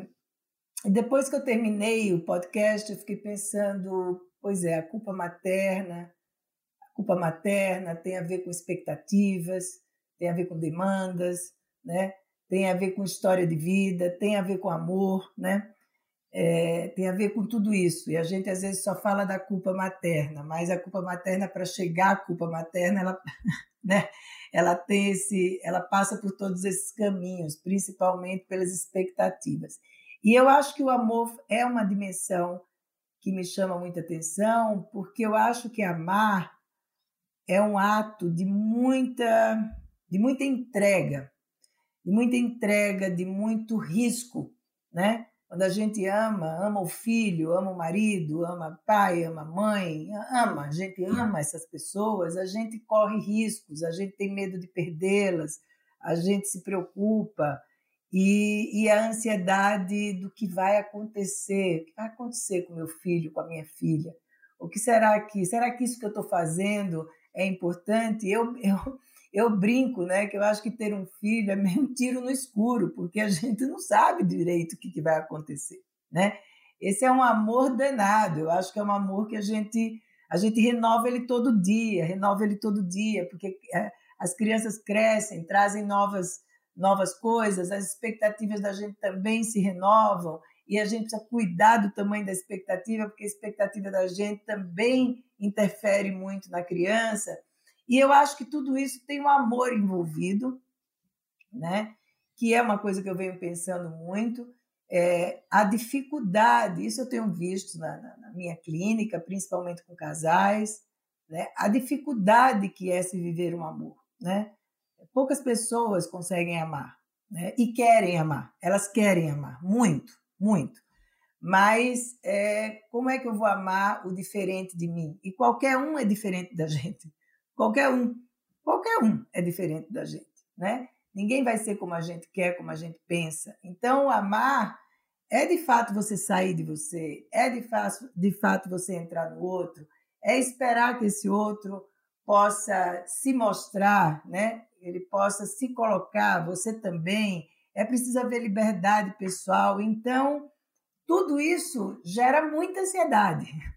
depois que eu terminei o podcast, eu fiquei pensando, pois é, a culpa materna, a culpa materna tem a ver com expectativas, tem a ver com demandas, né? Tem a ver com história de vida, tem a ver com amor, né? é, tem a ver com tudo isso. E a gente às vezes só fala da culpa materna, mas a culpa materna, para chegar à culpa materna, ela, né, ela tem esse, ela passa por todos esses caminhos, principalmente pelas expectativas. E eu acho que o amor é uma dimensão que me chama muita atenção, porque eu acho que amar é um ato de muita, de muita entrega, de muita entrega, de muito risco, né? Quando a gente ama, ama o filho, ama o marido, ama pai, ama mãe, ama, a gente ama essas pessoas, a gente corre riscos, a gente tem medo de perdê-las, a gente se preocupa e, e, a ansiedade do que vai acontecer, o que vai acontecer com meu filho, com a minha filha, o que será que, será que isso que eu estou fazendo é importante? Eu, eu, eu brinco, né, que eu acho que ter um filho é meio um tiro no escuro, porque a gente não sabe direito o que, que vai acontecer, né? Esse é um amor danado. Eu acho que é um amor que a gente a gente renova ele todo dia, renova ele todo dia, porque é, as crianças crescem, trazem novas novas coisas, as expectativas da gente também se renovam e a gente precisa cuidar do tamanho da expectativa, porque a expectativa da gente também interfere muito na criança. E eu acho que tudo isso tem um amor envolvido, né? que é uma coisa que eu venho pensando muito. É, a dificuldade, isso eu tenho visto na, na, na minha clínica, principalmente com casais, né? a dificuldade que é se viver um amor. Né? Poucas pessoas conseguem amar né? e querem amar, elas querem amar, muito, muito. Mas é, como é que eu vou amar o diferente de mim? E qualquer um é diferente da gente. Qualquer um. Qualquer um é diferente da gente, né? Ninguém vai ser como a gente quer, como a gente pensa. Então, amar é de fato você sair de você, é de fato, de fato você entrar no outro, é esperar que esse outro possa se mostrar, né? Ele possa se colocar, você também. É preciso haver liberdade pessoal. Então, tudo isso gera muita ansiedade.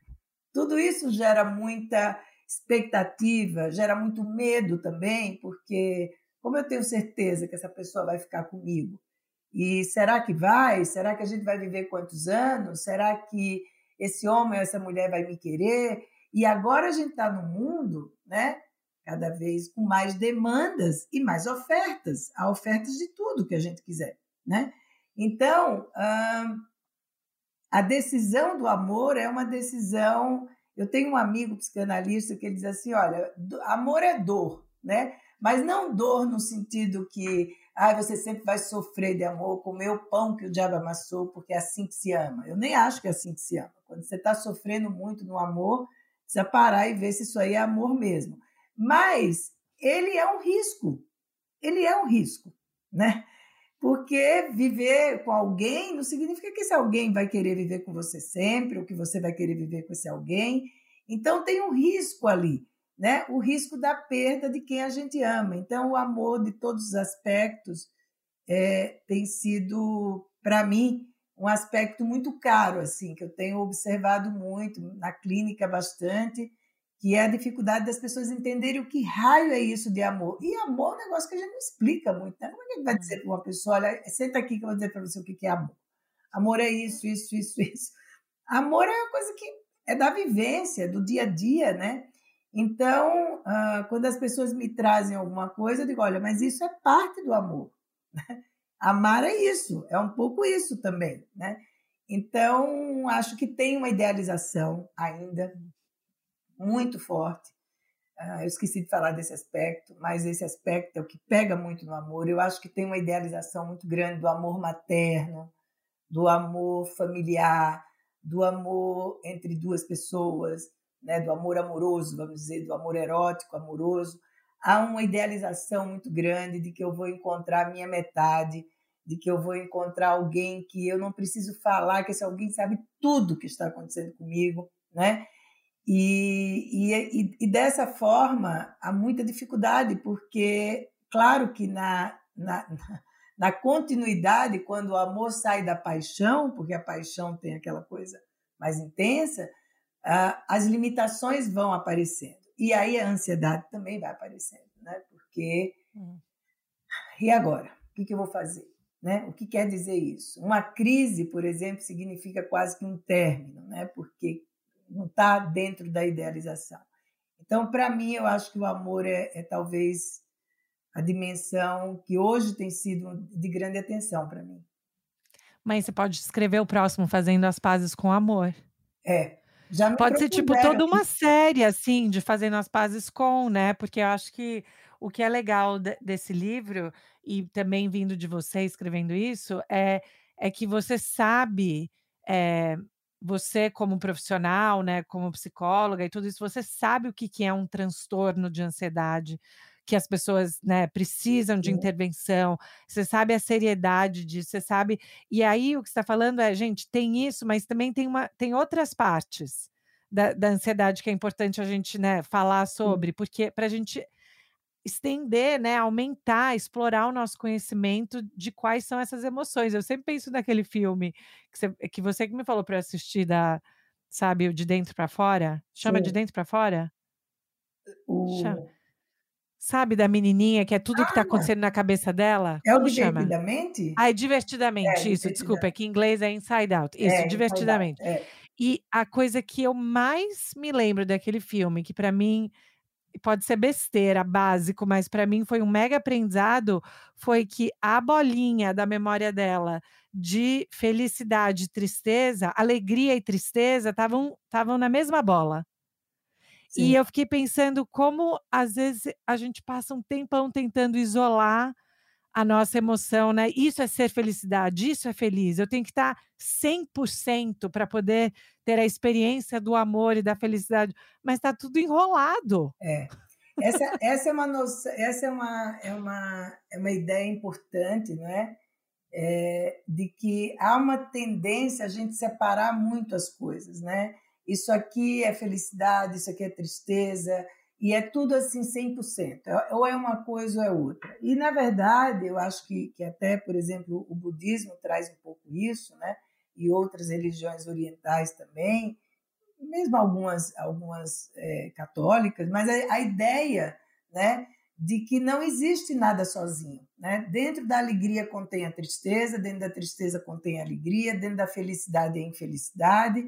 Tudo isso gera muita expectativa, gera muito medo também, porque como eu tenho certeza que essa pessoa vai ficar comigo? E será que vai? Será que a gente vai viver quantos anos? Será que esse homem ou essa mulher vai me querer? E agora a gente está no mundo, né? cada vez com mais demandas e mais ofertas. Há ofertas de tudo que a gente quiser, né? Então, a decisão do amor é uma decisão. Eu tenho um amigo psicanalista que ele diz assim: olha, amor é dor, né? Mas não dor no sentido que ah, você sempre vai sofrer de amor, comer o pão que o diabo amassou, porque é assim que se ama. Eu nem acho que é assim que se ama. Quando você está sofrendo muito no amor, precisa parar e ver se isso aí é amor mesmo. Mas ele é um risco. Ele é um risco, né? Porque viver com alguém não significa que esse alguém vai querer viver com você sempre, ou que você vai querer viver com esse alguém. Então tem um risco ali, né? O risco da perda de quem a gente ama. Então o amor de todos os aspectos é, tem sido para mim um aspecto muito caro assim que eu tenho observado muito na clínica bastante que é a dificuldade das pessoas entenderem o que raio é isso de amor. E amor é um negócio que a gente não explica muito. Né? Como é que a gente vai dizer para uma pessoa, olha, senta aqui que eu vou dizer para você o que é amor. Amor é isso, isso, isso, isso. Amor é uma coisa que é da vivência, do dia a dia, né? Então, uh, quando as pessoas me trazem alguma coisa, eu digo, olha, mas isso é parte do amor. Amar é isso, é um pouco isso também, né? Então, acho que tem uma idealização ainda muito forte. Uh, eu esqueci de falar desse aspecto, mas esse aspecto é o que pega muito no amor. Eu acho que tem uma idealização muito grande do amor materno, do amor familiar, do amor entre duas pessoas, né, do amor amoroso, vamos dizer, do amor erótico, amoroso. Há uma idealização muito grande de que eu vou encontrar a minha metade, de que eu vou encontrar alguém que eu não preciso falar, que esse alguém sabe tudo que está acontecendo comigo, né? E, e, e, dessa forma há muita dificuldade, porque, claro que na, na, na continuidade, quando o amor sai da paixão, porque a paixão tem aquela coisa mais intensa, as limitações vão aparecendo. E aí a ansiedade também vai aparecendo, né? Porque. Hum. E agora? O que eu vou fazer? Né? O que quer dizer isso? Uma crise, por exemplo, significa quase que um término, né? porque não está dentro da idealização. Então, para mim, eu acho que o amor é, é, talvez a dimensão que hoje tem sido de grande atenção para mim. Mas você pode escrever o próximo fazendo as pazes com amor. É. Já pode ser tipo toda uma série assim de fazendo as pazes com, né? Porque eu acho que o que é legal de, desse livro e também vindo de você escrevendo isso é é que você sabe é, você como profissional, né, como psicóloga e tudo isso, você sabe o que, que é um transtorno de ansiedade, que as pessoas, né, precisam de intervenção, você sabe a seriedade disso, você sabe. E aí o que está falando é, gente, tem isso, mas também tem uma, tem outras partes da, da ansiedade que é importante a gente, né, falar sobre, porque para a gente estender, né, aumentar, explorar o nosso conhecimento de quais são essas emoções. Eu sempre penso naquele filme que você que, você que me falou para assistir da, sabe, de dentro para fora. Chama Sim. de dentro para fora? O... Sabe da menininha que é tudo ah, que está acontecendo na cabeça dela? É Como o divertidamente? Chama? Ah, é divertidamente, é, isso, divertidamente. desculpa, é que em inglês é inside out. Isso, é, divertidamente. Out, é. E a coisa que eu mais me lembro daquele filme, que para mim pode ser besteira, básico, mas para mim foi um mega aprendizado, foi que a bolinha da memória dela de felicidade e tristeza, alegria e tristeza estavam na mesma bola. Sim. E eu fiquei pensando como às vezes a gente passa um tempão tentando isolar a nossa emoção, né? Isso é ser felicidade, isso é feliz. Eu tenho que estar 100% para poder ter a experiência do amor e da felicidade, mas está tudo enrolado. É. Essa, essa é uma noção, essa é uma, é uma, é uma ideia importante, não é? é? De que há uma tendência a gente separar muito as coisas, né? Isso aqui é felicidade, isso aqui é tristeza, e é tudo assim 100%. É, ou é uma coisa ou é outra. E, na verdade, eu acho que, que até, por exemplo, o budismo traz um pouco isso, né? e outras religiões orientais também, mesmo algumas, algumas é, católicas, mas a, a, ideia né, de que não existe nada sozinho. Né? Dentro da alegria contém a tristeza, dentro da tristeza contém a alegria, dentro da felicidade a infelicidade.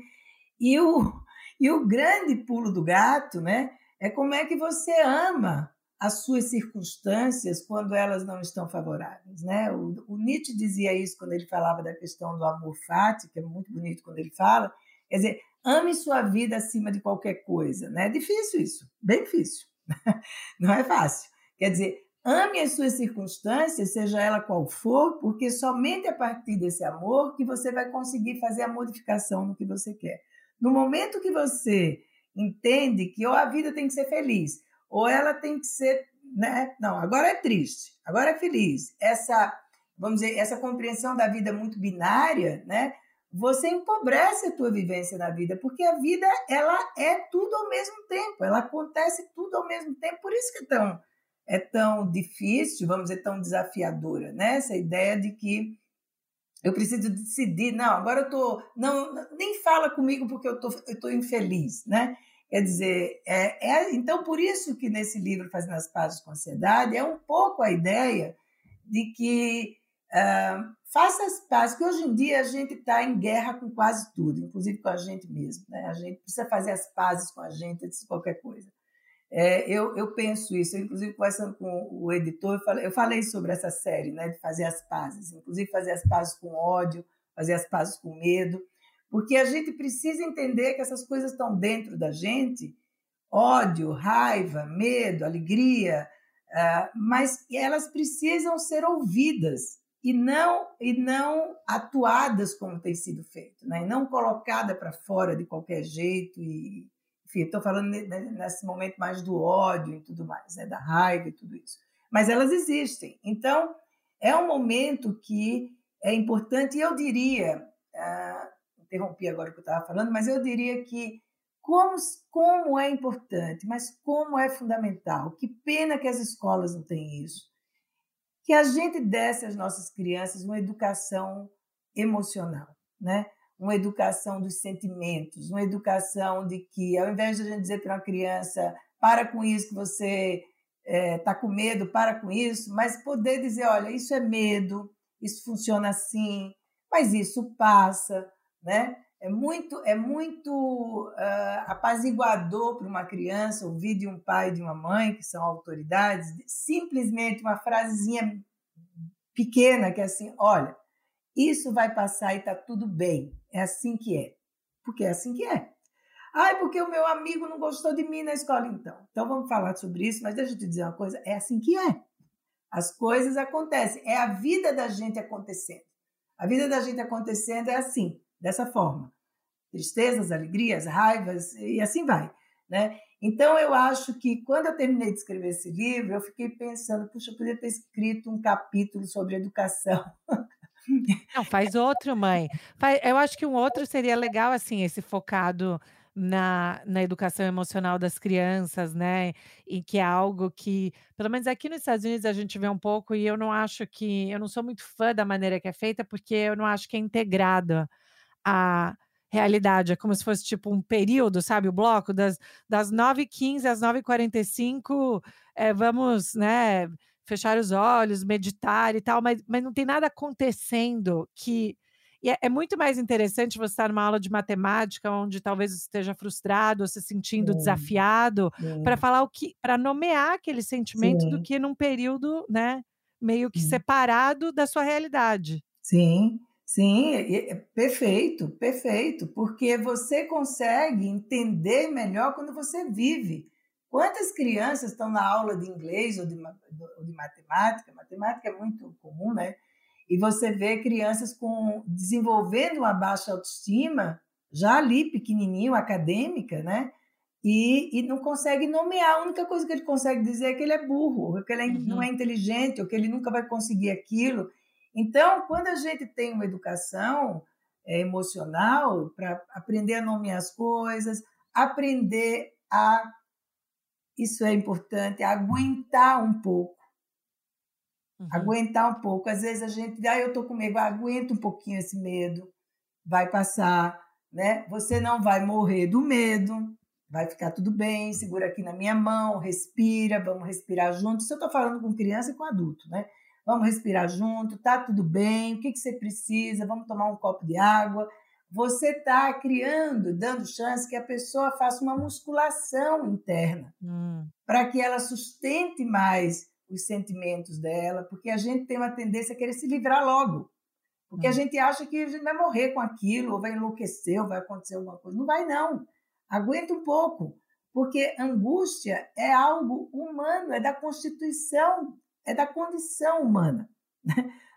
E o, e o grande pulo do gato né, é como é que você ama as suas circunstâncias quando elas não estão favoráveis, né? O, o, Nietzsche dizia isso quando ele falava da questão do amor fati, que é muito bonito quando ele fala, quer dizer, ame sua vida acima de qualquer coisa, né? É difícil isso, bem difícil, não é fácil. Quer dizer, ame as suas circunstâncias, seja ela qual for, porque somente a partir desse amor que você vai conseguir fazer a modificação no que você quer. No momento que você entende que ou a vida tem que ser feliz, ou ela tem que ser, né? Não, agora é triste, agora é feliz. Essa, vamos dizer, essa compreensão da vida muito binária, né? Você empobrece a tua vivência na vida, porque a vida ela é tudo ao mesmo tempo, ela acontece tudo ao mesmo tempo, por isso que é tão é tão difícil, vamos dizer, tão desafiadora, né? Essa ideia de que eu preciso decidir, não, agora eu tô, não, nem fala comigo porque eu tô, eu tô infeliz, né? Quer dizer, é, é, então por isso que nesse livro Fazendo as Pazes com a Ansiedade é um pouco a ideia de que uh, faça as pazes, que hoje em dia a gente está em guerra com quase tudo, inclusive com a gente mesmo. Né? A gente precisa fazer as pazes com a gente antes de qualquer coisa. É, eu, eu penso isso, eu, inclusive conversando com o editor, eu falei, eu falei sobre essa série, né, de fazer as pazes, inclusive fazer as pazes com ódio, fazer as pazes com medo, porque a gente precisa entender que essas coisas estão dentro da gente ódio, raiva, medo, alegria uh, mas elas precisam ser ouvidas e não e não atuadas como tem sido feito, né? e não colocada para fora de qualquer jeito. E, enfim, estou falando nesse momento mais do ódio e tudo mais, né? da raiva e tudo isso. Mas elas existem. Então, é um momento que é importante, e eu diria, uh, interrompi agora o que eu estava falando, mas eu diria que como, como é importante, mas como é fundamental. Que pena que as escolas não têm isso. Que a gente desse às nossas crianças uma educação emocional, né? Uma educação dos sentimentos, uma educação de que, ao invés de a gente dizer para uma criança, para com isso que você está é, tá com medo, para com isso, mas poder dizer, olha, isso é medo, isso funciona assim, mas isso passa, né? É muito, é muito uh, apaziguador para uma criança ouvir de um pai e de uma mãe, que são autoridades, simplesmente uma frasezinha pequena que é assim: olha, isso vai passar e está tudo bem. É assim que é. Porque é assim que é. Ai, porque o meu amigo não gostou de mim na escola, então. Então vamos falar sobre isso, mas deixa eu te dizer uma coisa: é assim que é. As coisas acontecem. É a vida da gente acontecendo. A vida da gente acontecendo é assim dessa forma. Tristezas, alegrias, raivas e assim vai, né? Então eu acho que quando eu terminei de escrever esse livro, eu fiquei pensando, puxa, eu podia ter escrito um capítulo sobre educação. Não, faz outro, mãe. Eu acho que um outro seria legal, assim, esse focado na, na educação emocional das crianças, né? E que é algo que, pelo menos aqui nos Estados Unidos, a gente vê um pouco, e eu não acho que. Eu não sou muito fã da maneira que é feita, porque eu não acho que é integrada a realidade. É como se fosse tipo um período, sabe? O bloco das, das 9h15 às 9h45, é, vamos, né? Fechar os olhos, meditar e tal, mas, mas não tem nada acontecendo que. É, é, muito mais interessante você estar numa aula de matemática, onde talvez você esteja frustrado ou se sentindo desafiado, para falar o que, para nomear aquele sentimento, Sim. do que num período, né, meio que Sim. separado da sua realidade. Sim, Sim, é perfeito, perfeito, porque você consegue entender melhor quando você vive. Quantas crianças estão na aula de inglês ou de, ou de matemática? Matemática é muito comum, né? E você vê crianças com desenvolvendo uma baixa autoestima, já ali pequenininho, acadêmica, né? E, e não consegue nomear. A única coisa que ele consegue dizer é que ele é burro, que ele uhum. não é inteligente, ou que ele nunca vai conseguir aquilo. Então, quando a gente tem uma educação é, emocional para aprender a nomear as coisas, aprender a, isso é importante, aguentar um pouco. Uhum. Aguentar um pouco. Às vezes a gente, ah, eu estou com medo, aguenta um pouquinho esse medo, vai passar, né? Você não vai morrer do medo, vai ficar tudo bem, segura aqui na minha mão, respira, vamos respirar juntos. Isso eu estou falando com criança e com adulto, né? vamos respirar junto, tá tudo bem, o que, que você precisa, vamos tomar um copo de água, você está criando, dando chance que a pessoa faça uma musculação interna, hum. para que ela sustente mais os sentimentos dela, porque a gente tem uma tendência a querer se livrar logo. Porque hum. a gente acha que a gente vai morrer com aquilo, ou vai enlouquecer, ou vai acontecer alguma coisa. Não vai, não. Aguenta um pouco. Porque angústia é algo humano, é da constituição, é da condição humana.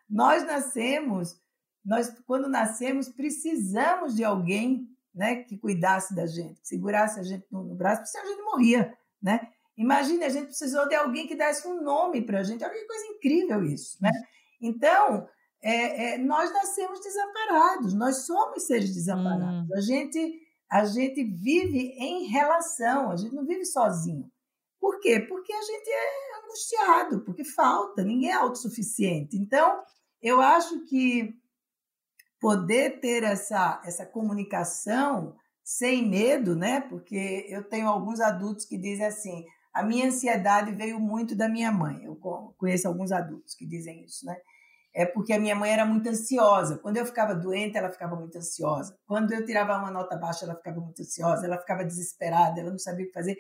Nós nascemos nós, quando nascemos, precisamos de alguém né, que cuidasse da gente, que segurasse a gente no, no braço, porque senão a gente morria. Né? Imagine, a gente precisou de alguém que desse um nome para a gente. Olha que coisa incrível isso. Né? Então, é, é, nós nascemos desamparados, nós somos seres desamparados. Hum. A, gente, a gente vive em relação, a gente não vive sozinho. Por quê? Porque a gente é angustiado, porque falta, ninguém é autossuficiente. Então, eu acho que poder ter essa, essa comunicação sem medo, né? Porque eu tenho alguns adultos que dizem assim: a minha ansiedade veio muito da minha mãe. Eu conheço alguns adultos que dizem isso, né? É porque a minha mãe era muito ansiosa. Quando eu ficava doente, ela ficava muito ansiosa. Quando eu tirava uma nota baixa, ela ficava muito ansiosa. Ela ficava desesperada, ela não sabia o que fazer.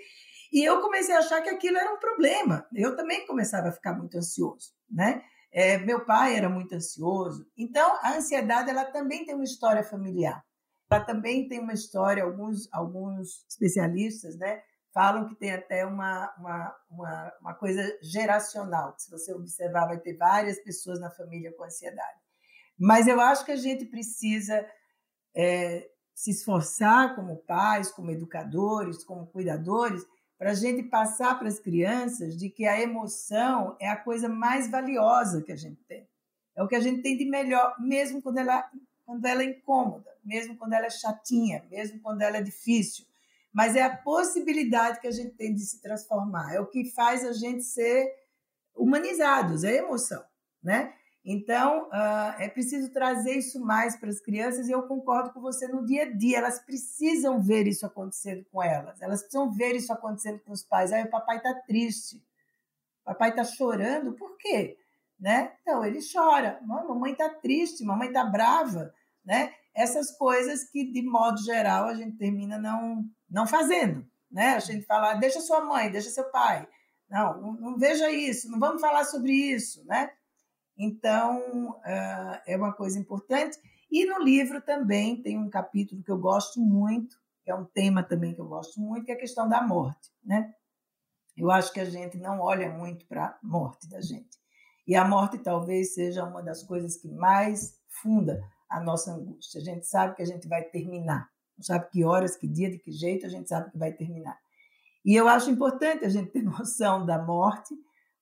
E eu comecei a achar que aquilo era um problema. Eu também começava a ficar muito ansioso, né? É, meu pai era muito ansioso. Então, a ansiedade ela também tem uma história familiar. Ela também tem uma história, alguns, alguns especialistas né, falam que tem até uma, uma, uma, uma coisa geracional. Se você observar, vai ter várias pessoas na família com ansiedade. Mas eu acho que a gente precisa é, se esforçar como pais, como educadores, como cuidadores, para a gente passar para as crianças de que a emoção é a coisa mais valiosa que a gente tem. É o que a gente tem de melhor, mesmo quando ela, quando ela é incômoda, mesmo quando ela é chatinha, mesmo quando ela é difícil. Mas é a possibilidade que a gente tem de se transformar. É o que faz a gente ser humanizados, é a emoção, né? Então, uh, é preciso trazer isso mais para as crianças e eu concordo com você no dia a dia. Elas precisam ver isso acontecendo com elas, elas precisam ver isso acontecendo com os pais. Aí o papai está triste, o papai está chorando, por quê? Né? Então, ele chora, mamãe está triste, mamãe está brava, né? Essas coisas que, de modo geral, a gente termina não, não fazendo, né? A gente fala, deixa sua mãe, deixa seu pai. Não, não, não veja isso, não vamos falar sobre isso, né? Então, ah, é uma coisa importante. E no livro também tem um capítulo que eu gosto muito, que é um tema também que eu gosto muito, que é a questão da morte. Né? Eu acho que a gente não olha muito para a morte da gente. E a morte talvez seja uma das coisas que mais funda a nossa angústia. A gente sabe que a gente vai terminar. Não sabe que horas, que dia, de que jeito, a gente sabe que vai terminar. E eu acho importante a gente ter noção da morte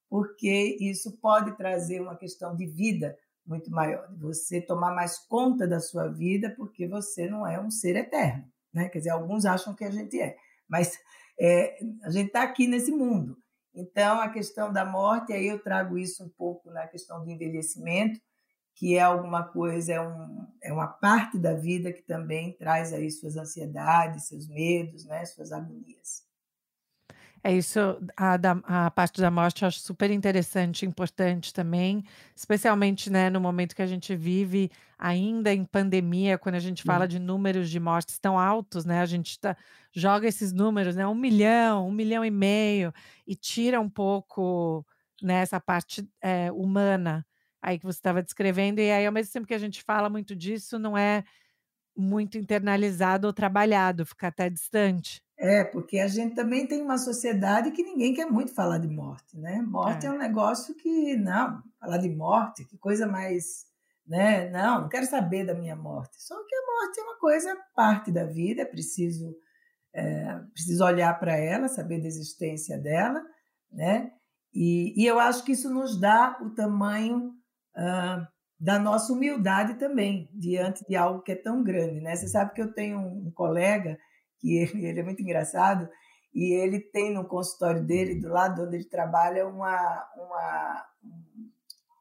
porque isso pode trazer uma questão de vida muito maior, de você tomar mais conta da sua vida, porque você não é um ser eterno. Né? Quer dizer, alguns acham que a gente é, mas é, a gente está aqui nesse mundo. Então, a questão da morte, aí eu trago isso um pouco na questão do envelhecimento, que é alguma coisa, é, um, é uma parte da vida que também traz aí suas ansiedades, seus medos, né, suas agonias. É isso, a, da, a parte da morte eu acho super interessante, importante também, especialmente né, no momento que a gente vive ainda em pandemia, quando a gente fala de números de mortes tão altos, né? A gente tá, joga esses números, né? Um milhão, um milhão e meio, e tira um pouco né, essa parte é, humana aí que você estava descrevendo, e aí ao mesmo tempo que a gente fala muito disso, não é muito internalizado ou trabalhado, fica até distante. É, porque a gente também tem uma sociedade que ninguém quer muito falar de morte, né? Morte é, é um negócio que, não, falar de morte, que coisa mais, né? Não, não quero saber da minha morte. Só que a morte é uma coisa parte da vida, é preciso, é, preciso olhar para ela, saber da existência dela, né? E, e, eu acho que isso nos dá o tamanho uh, da nossa humildade também, diante de algo que é tão grande, né? Você sabe que eu tenho um colega que ele, ele é muito engraçado, e ele tem no consultório dele, do lado onde ele trabalha, uma, uma,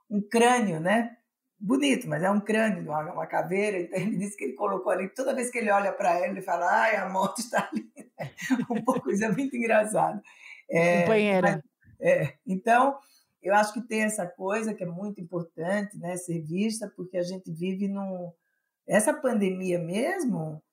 um crânio, né? Bonito, mas é um crânio, uma, uma caveira. Então ele disse que ele colocou ali, toda vez que ele olha para ela, ele fala: ai, a morte está ali. um pouco, isso é muito engraçado. É, Companheira. É, então, eu acho que tem essa coisa que é muito importante, né? Ser vista, porque a gente vive num essa pandemia mesmo,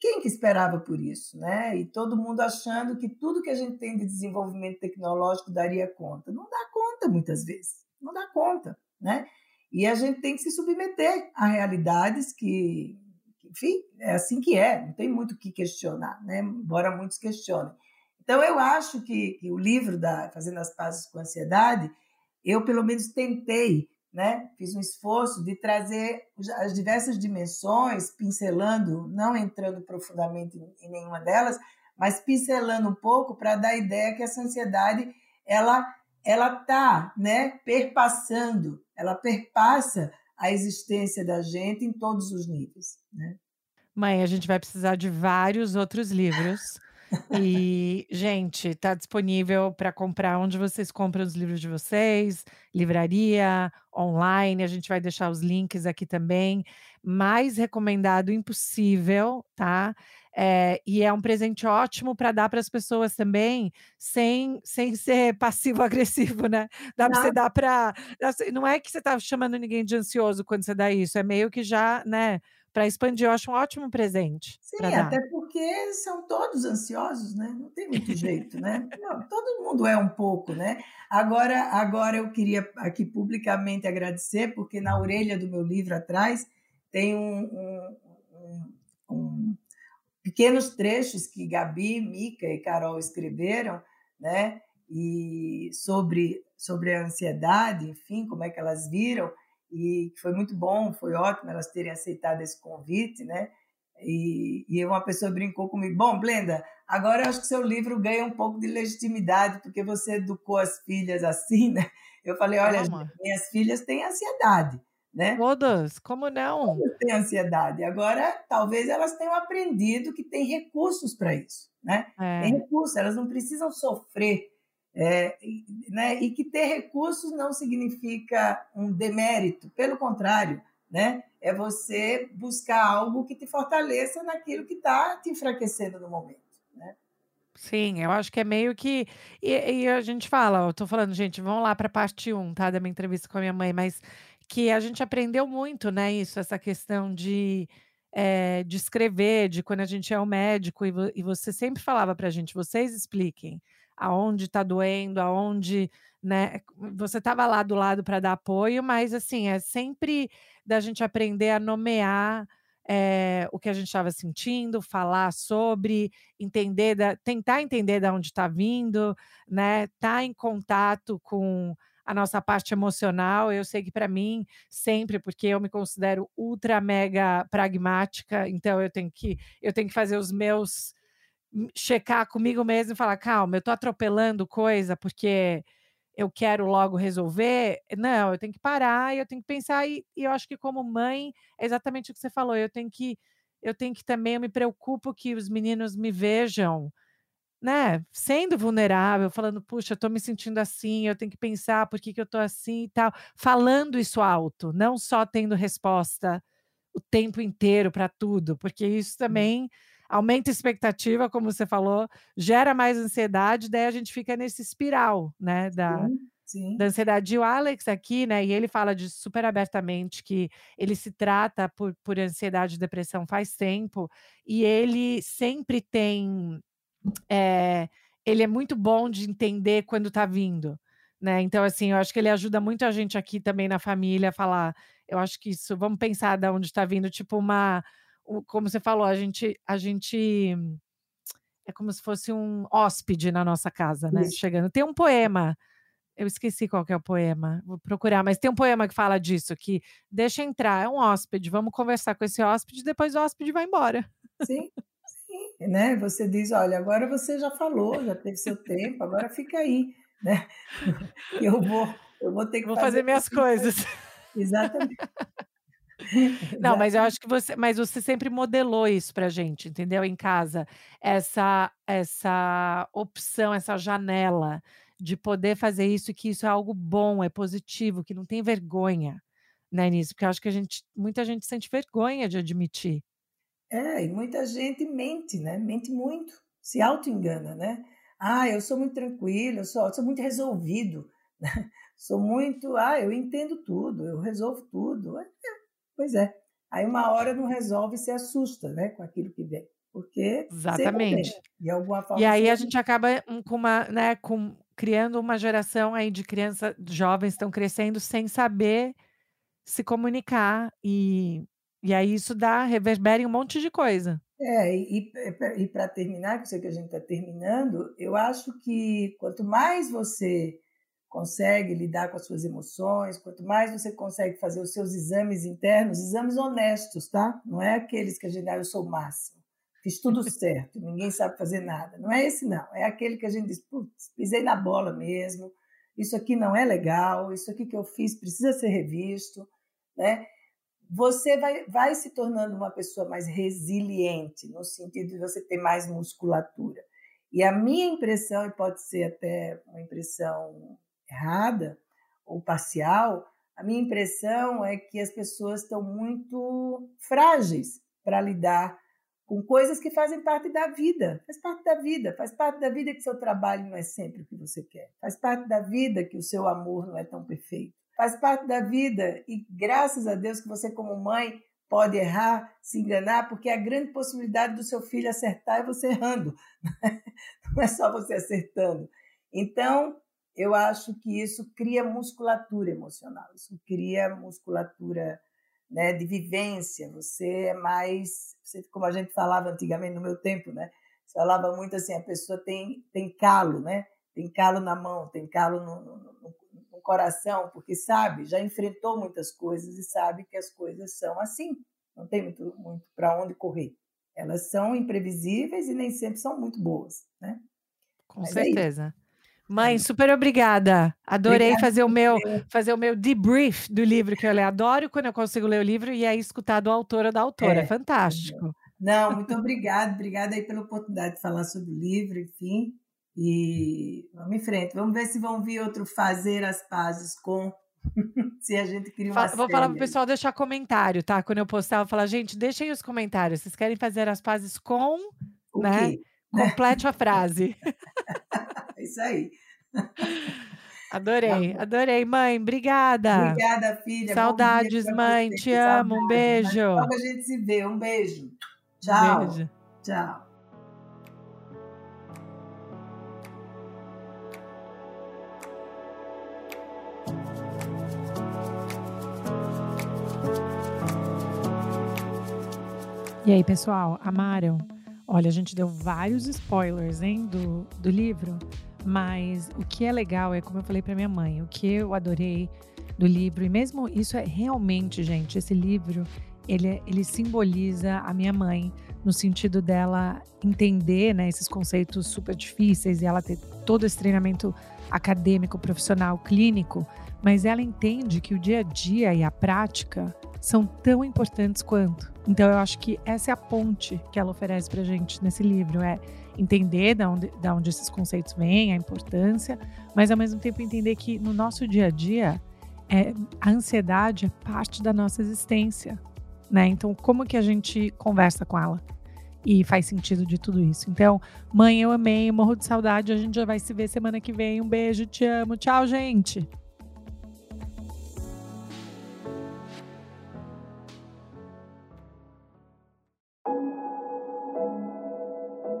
quem que esperava por isso, né? E todo mundo achando que tudo que a gente tem de desenvolvimento tecnológico daria conta. Não dá conta muitas vezes, não dá conta, né? E a gente tem que se submeter a realidades que, enfim, é assim que é, não tem muito o que questionar, né? Embora muitos questionem. Então, eu acho que, que o livro da Fazendo as Pazes com a Ansiedade, eu pelo menos tentei né? Fiz um esforço de trazer as diversas dimensões, pincelando, não entrando profundamente em nenhuma delas, mas pincelando um pouco para dar a ideia que essa ansiedade ela ela tá, né, perpassando, ela perpassa a existência da gente em todos os níveis, né? Mãe, a gente vai precisar de vários outros livros e, gente, está disponível para comprar onde vocês compram os livros de vocês, livraria, online. A gente vai deixar os links aqui também. Mais recomendado impossível, tá? É, e é um presente ótimo para dar para as pessoas também, sem, sem ser passivo-agressivo, né? Dá para você dar para. Não é que você está chamando ninguém de ansioso quando você dá isso, é meio que já, né? Para expandir, eu acho um ótimo presente. Sim, até porque são todos ansiosos, né? Não tem muito jeito, né? Não, todo mundo é um pouco, né? Agora, agora eu queria aqui publicamente agradecer, porque na orelha do meu livro atrás tem um, um, um, um pequenos trechos que Gabi, Mica e Carol escreveram, né? E sobre sobre a ansiedade, enfim, como é que elas viram e foi muito bom, foi ótimo elas terem aceitado esse convite, né? E, e uma pessoa brincou comigo, bom, Blenda, agora eu acho que seu livro ganha um pouco de legitimidade, porque você educou as filhas assim, né? Eu falei, olha, minhas filhas têm ansiedade, né? Todas, como não? Todas têm ansiedade. Agora, talvez elas tenham aprendido que tem recursos para isso, né? É. Tem recursos, elas não precisam sofrer é, né? E que ter recursos não significa um demérito, pelo contrário, né? É você buscar algo que te fortaleça naquilo que está te enfraquecendo no momento, né? Sim, eu acho que é meio que. E, e a gente fala, eu tô falando, gente, vamos lá para a parte 1, tá? Da minha entrevista com a minha mãe, mas que a gente aprendeu muito, né? Isso, essa questão de. É, de escrever, de quando a gente é o médico, e, vo, e você sempre falava para a gente, vocês expliquem aonde está doendo, aonde, né? Você estava lá do lado para dar apoio, mas assim, é sempre da gente aprender a nomear é, o que a gente estava sentindo, falar sobre, entender, da, tentar entender de onde está vindo, né? Tá em contato com a nossa parte emocional. Eu sei que para mim, sempre, porque eu me considero ultra mega pragmática, então eu tenho que eu tenho que fazer os meus checar comigo mesmo e falar: calma, eu tô atropelando coisa porque eu quero logo resolver. Não, eu tenho que parar eu tenho que pensar. E, e, eu acho que, como mãe, é exatamente o que você falou. Eu tenho que, eu tenho que também, eu me preocupo que os meninos me vejam. Né, sendo vulnerável, falando, puxa, eu tô me sentindo assim, eu tenho que pensar por que, que eu tô assim e tal, falando isso alto, não só tendo resposta o tempo inteiro para tudo, porque isso hum. Aumenta a expectativa, como você falou, gera mais ansiedade, daí a gente fica nesse espiral, né, da, sim, sim. da ansiedade. E o Alex aqui, né, e ele fala disso super abertamente, que ele se trata por, por ansiedade e depressão faz tempo, e ele sempre tem, é, ele é muito bom de entender quando tá vindo, né, então assim, eu acho que ele ajuda muito a gente aqui também na família a falar, eu acho que isso, vamos pensar de onde está vindo, tipo uma como você falou, a gente, a gente é como se fosse um hóspede na nossa casa, né? Isso. Chegando. Tem um poema. Eu esqueci qual é o poema, vou procurar, mas tem um poema que fala disso, que deixa entrar, é um hóspede, vamos conversar com esse hóspede, depois o hóspede vai embora. Sim, sim, né? Você diz, olha, agora você já falou, já teve seu tempo, agora fica aí, né? Eu vou, eu vou ter que vou fazer, fazer minhas coisas. Exatamente. Não, mas eu acho que você, mas você sempre modelou isso pra gente, entendeu? Em casa, essa essa opção, essa janela de poder fazer isso, que isso é algo bom, é positivo, que não tem vergonha, né, nisso, porque eu acho que a gente, muita gente sente vergonha de admitir. É, e muita gente mente, né? Mente muito, se auto-engana, né? Ah, eu sou muito tranquilo, eu sou, eu sou muito resolvido, sou muito, ah, eu entendo tudo, eu resolvo tudo. É, Pois é, Aí uma hora não resolve e se assusta, né, com aquilo que vem. Porque Exatamente. de alguma forma. E aí a gente acaba hum, com uma, né, com criando uma geração aí de crianças jovens estão crescendo sem saber se comunicar e e aí isso dá reverbera em um monte de coisa. É, e, e para terminar, que eu sei que a gente está terminando, eu acho que quanto mais você consegue lidar com as suas emoções, quanto mais você consegue fazer os seus exames internos, exames honestos, tá? Não é aqueles que a gente, ah, eu sou o máximo, fiz tudo certo, ninguém sabe fazer nada. Não é esse, não. É aquele que a gente diz, putz, pisei na bola mesmo, isso aqui não é legal, isso aqui que eu fiz precisa ser revisto, né? você vai, vai se tornando uma pessoa mais resiliente, no sentido de você ter mais musculatura. E a minha impressão, e pode ser até uma impressão errada ou parcial, a minha impressão é que as pessoas estão muito frágeis para lidar com coisas que fazem parte da vida. Faz parte da vida, faz parte da vida que seu trabalho não é sempre o que você quer. Faz parte da vida que o seu amor não é tão perfeito faz parte da vida e graças a Deus que você como mãe pode errar, se enganar, porque a grande possibilidade do seu filho acertar é você errando, não é só você acertando. Então, eu acho que isso cria musculatura emocional, isso cria musculatura né, de vivência. Você é mais, você, como a gente falava antigamente no meu tempo, né? Você falava muito assim, a pessoa tem tem calo, né? Tem calo na mão, tem calo no, no, no coração, porque sabe, já enfrentou muitas coisas e sabe que as coisas são assim. Não tem muito, muito para onde correr. Elas são imprevisíveis e nem sempre são muito boas, né? Com Mas é certeza. É Mãe, super obrigada. Adorei obrigada fazer o meu fazer o meu debrief do livro que eu leio. Adoro quando eu consigo ler o livro e aí escutar do autor ou da autora. É, Fantástico. Não, muito obrigada. Obrigada aí pela oportunidade de falar sobre o livro, enfim. E vamos em frente. Vamos ver se vão vir outro fazer as pazes com. se a gente cria uma Vou falar pro pessoal deixar comentário, tá? Quando eu postar, eu vou falar, gente, deixem os comentários. Vocês querem fazer as pazes com. O né? Quê? Complete a frase. Isso aí. Adorei, tá adorei, mãe. Obrigada. Obrigada, filha. Saudades, mãe. Te amo. Um beijo. Logo a gente se vê. Um beijo. Tchau. beijo. Tchau. E aí, pessoal, amaram? Olha, a gente deu vários spoilers, hein, do, do livro, mas o que é legal é, como eu falei para minha mãe, o que eu adorei do livro, e mesmo isso é realmente, gente, esse livro, ele, ele simboliza a minha mãe, no sentido dela entender né, esses conceitos super difíceis e ela ter todo esse treinamento acadêmico, profissional, clínico, mas ela entende que o dia a dia e a prática são tão importantes quanto. Então eu acho que essa é a ponte que ela oferece para gente nesse livro, é entender da onde, da onde esses conceitos vêm, a importância, mas ao mesmo tempo entender que no nosso dia a dia é, a ansiedade é parte da nossa existência, né? Então como que a gente conversa com ela? E faz sentido de tudo isso. Então, mãe, eu amei, morro de saudade. A gente já vai se ver semana que vem. Um beijo, te amo. Tchau, gente.